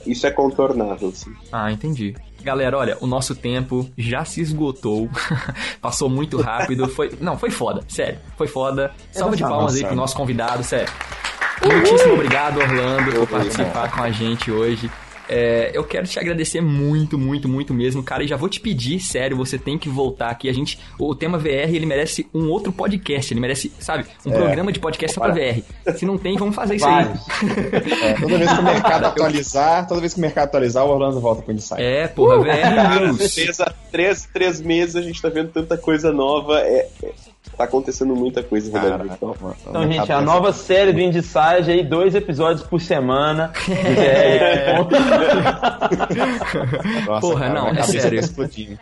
Speaker 5: isso é contornável, assim.
Speaker 4: Ah, entendi. Galera, olha, o nosso tempo já se esgotou. Passou muito rápido. Foi, não, foi foda, sério. Foi foda. Salva de palmas aí pro nosso convidado, sério. Muitíssimo obrigado, Orlando, por participar com a gente hoje. É, eu quero te agradecer muito, muito, muito mesmo, cara. E já vou te pedir, sério, você tem que voltar aqui. A gente, o tema VR, ele merece um outro podcast. Ele merece, sabe, um programa de podcast só pra VR. Se não tem, vamos fazer isso
Speaker 2: Vários.
Speaker 3: É, toda vez que o mercado atualizar, toda vez que o mercado atualizar, o Orlando volta pro Insight.
Speaker 4: aí. É, porra, VR News.
Speaker 5: Três, a- três, três meses a gente tá vendo tanta coisa nova. É, é- tá acontecendo muita coisa realidade virtual.
Speaker 2: Então, gente, a nova série do Indisage aí, dois episódios por semana.
Speaker 4: Porra, não, é sério.
Speaker 3: Explodindo.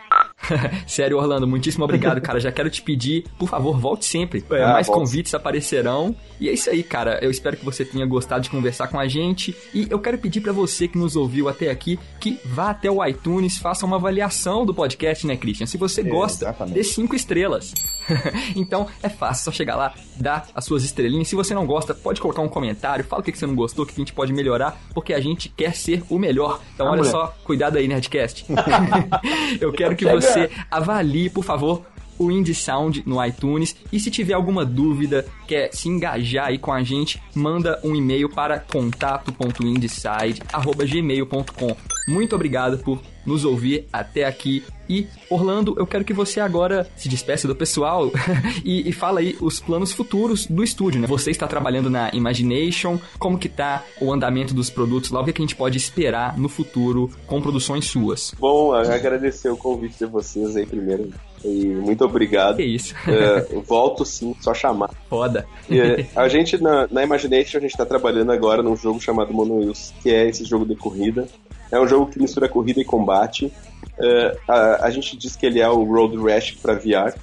Speaker 4: Sério, Orlando, muitíssimo obrigado, cara. Já quero te pedir, por favor, volte sempre. É, mais
Speaker 5: volto.
Speaker 4: convites aparecerão. E é isso aí, cara. Eu espero que você tenha gostado de conversar com a gente. E eu quero pedir pra você que nos ouviu até aqui que vá até o iTunes, faça uma avaliação do podcast, né, Christian? Se você gosta,
Speaker 3: exatamente.
Speaker 4: dê cinco estrelas. então é fácil, só chegar lá, dar as suas estrelinhas. Se você não gosta, pode colocar um comentário, fala o que você não gostou, o que a gente pode melhorar, porque a gente quer ser o melhor. Então
Speaker 2: Ah,
Speaker 4: olha
Speaker 2: moleque.
Speaker 4: só, cuidado aí, Nerdcast. Eu quero que você avalie, por favor, o Indie Sound no iTunes. E se tiver alguma dúvida, quer se engajar aí com a gente, manda um e-mail para contato.indieside.gmail.com. Muito obrigado por nos ouvir até aqui. E, Orlando, eu quero que você agora se despeça do pessoal e, e fala aí os planos futuros do estúdio, né? Você está trabalhando na Imagination, como que tá o andamento dos produtos lá, o que, que a gente pode esperar no futuro com produções suas?
Speaker 5: Bom, agradecer o convite de vocês aí primeiro. E muito obrigado.
Speaker 4: Que isso,
Speaker 5: É, volto sim, só chamar.
Speaker 4: foda.
Speaker 5: E, é, a gente, na, na Imagination, a gente tá trabalhando agora num jogo chamado Mono Wheels, que é esse jogo de corrida. É um jogo que mistura corrida e combate. É, a, a gente diz que ele é o Road Rash para VR.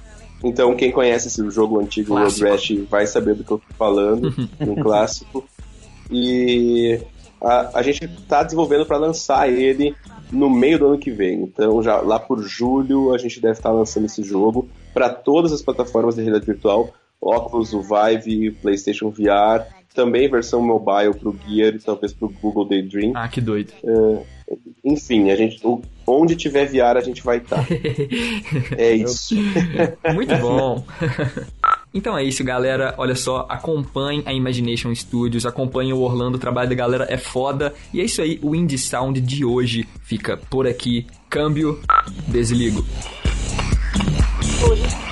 Speaker 5: Então, quem conhece esse jogo antigo,
Speaker 4: Clássico.
Speaker 5: Road Rash, vai saber do que eu tô falando. um clássico. E a, a gente tá desenvolvendo para lançar ele no meio do ano que vem. Então, já lá por julho, a gente deve estar lançando esse jogo para todas as plataformas de realidade virtual: Oculus, o Vive, PlayStation VR, também versão mobile para o Gear e talvez para o Google Daydream.
Speaker 4: Ah, que doido.
Speaker 5: Enfim, a gente, onde tiver VR, a gente vai estar. é isso.
Speaker 4: Muito bom. Então é isso, galera. Olha só, acompanhe a Imagination Studios, acompanhe o Orlando, o trabalho da galera é foda. E é isso aí, o Indie Sound de hoje fica por aqui. Câmbio, desligo.
Speaker 6: Oi.